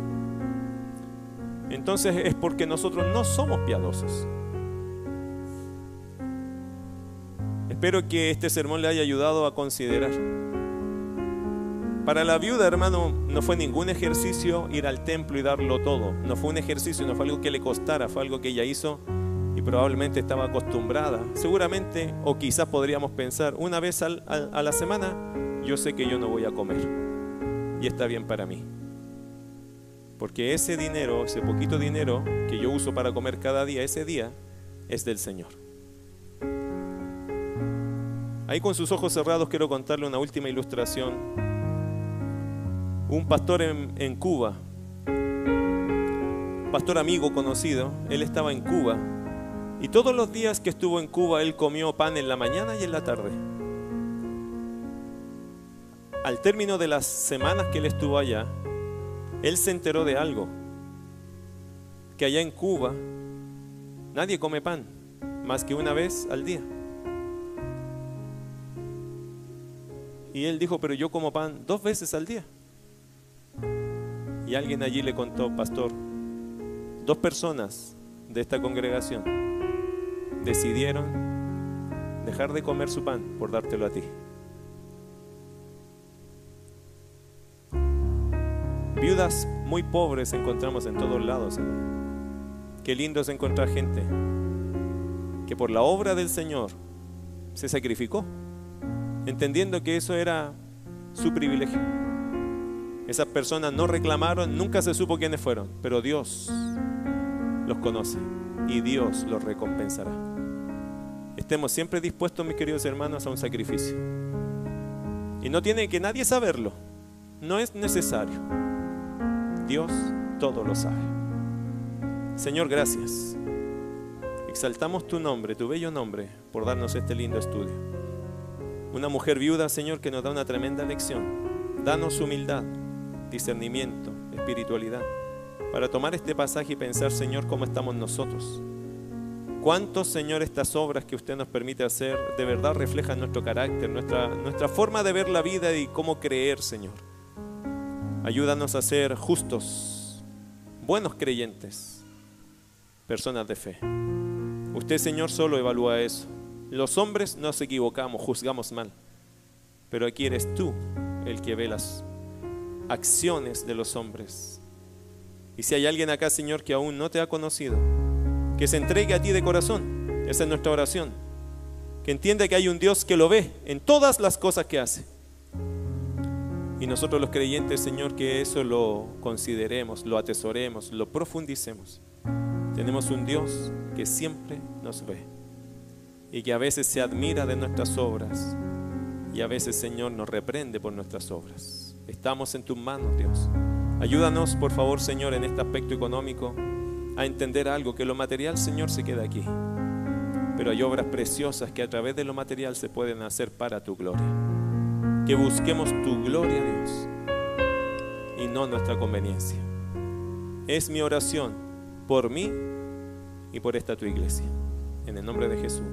entonces es porque nosotros no somos piadosos. Espero que este sermón le haya ayudado a considerar. Para la viuda, hermano, no fue ningún ejercicio ir al templo y darlo todo. No fue un ejercicio, no fue algo que le costara, fue algo que ella hizo y probablemente estaba acostumbrada. Seguramente, o quizás podríamos pensar, una vez a la semana, yo sé que yo no voy a comer. Y está bien para mí. Porque ese dinero, ese poquito dinero que yo uso para comer cada día, ese día, es del Señor. Ahí con sus ojos cerrados quiero contarle una última ilustración un pastor en, Cuba, pastor amigo conocido, él estaba en Cuba y todos los días que estuvo en Cuba él comió pan en la mañana y en la tarde. Al término de las semanas que él estuvo allá, él se enteró de algo, que allá en Cuba nadie come pan más que una vez al día. Y él dijo, pero yo como pan dos veces al día. Y alguien allí le contó, pastor, dos personas de esta congregación decidieron dejar de comer su pan por dártelo a ti. Viudas muy pobres encontramos en todos lados. Qué lindo es encontrar gente que por la obra del Señor se sacrificó, entendiendo que eso era su privilegio. Esas personas no reclamaron, nunca se supo quiénes fueron, pero Dios los conoce y Dios los recompensará. Estemos siempre dispuestos, mis queridos hermanos, a un sacrificio. Y no tiene que nadie saberlo. No es necesario. Dios todo lo sabe. Señor, gracias. Exaltamos tu nombre, tu bello nombre, por darnos este lindo estudio. Una mujer viuda, Señor, que nos da una tremenda lección. Danos humildad, discernimiento, espiritualidad, para tomar este pasaje y pensar, Señor, cómo estamos nosotros. ¿Cuántos, Señor, estas obras que usted nos permite hacer de verdad reflejan nuestro carácter, nuestra, nuestra forma de ver la vida y cómo creer, Señor? Ayúdanos a ser justos, buenos creyentes, personas de fe. Usted, Señor, solo evalúa eso. Los hombres nos equivocamos, juzgamos mal, pero aquí eres tú el que ve las acciones de los hombres. Y si hay alguien acá, Señor, que aún no te ha conocido, que se entregue a ti de corazón. Esa es nuestra oración. Que entienda que hay un Dios que lo ve en todas las cosas que hace. Y nosotros los creyentes, Señor, que eso lo consideremos, lo atesoremos, lo profundicemos. Tenemos un Dios que siempre nos ve y que a veces se admira de nuestras obras y a veces, Señor, nos reprende por nuestras obras. Estamos en tus manos, Dios. Ayúdanos, por favor, Señor, en este aspecto económico, a entender algo, que lo material, Señor, se queda aquí. Pero hay obras preciosas que a través de lo material se pueden hacer para tu gloria. Que busquemos tu gloria, Dios, y no nuestra conveniencia. Es mi oración por mí y por esta tu iglesia. En el nombre de Jesús.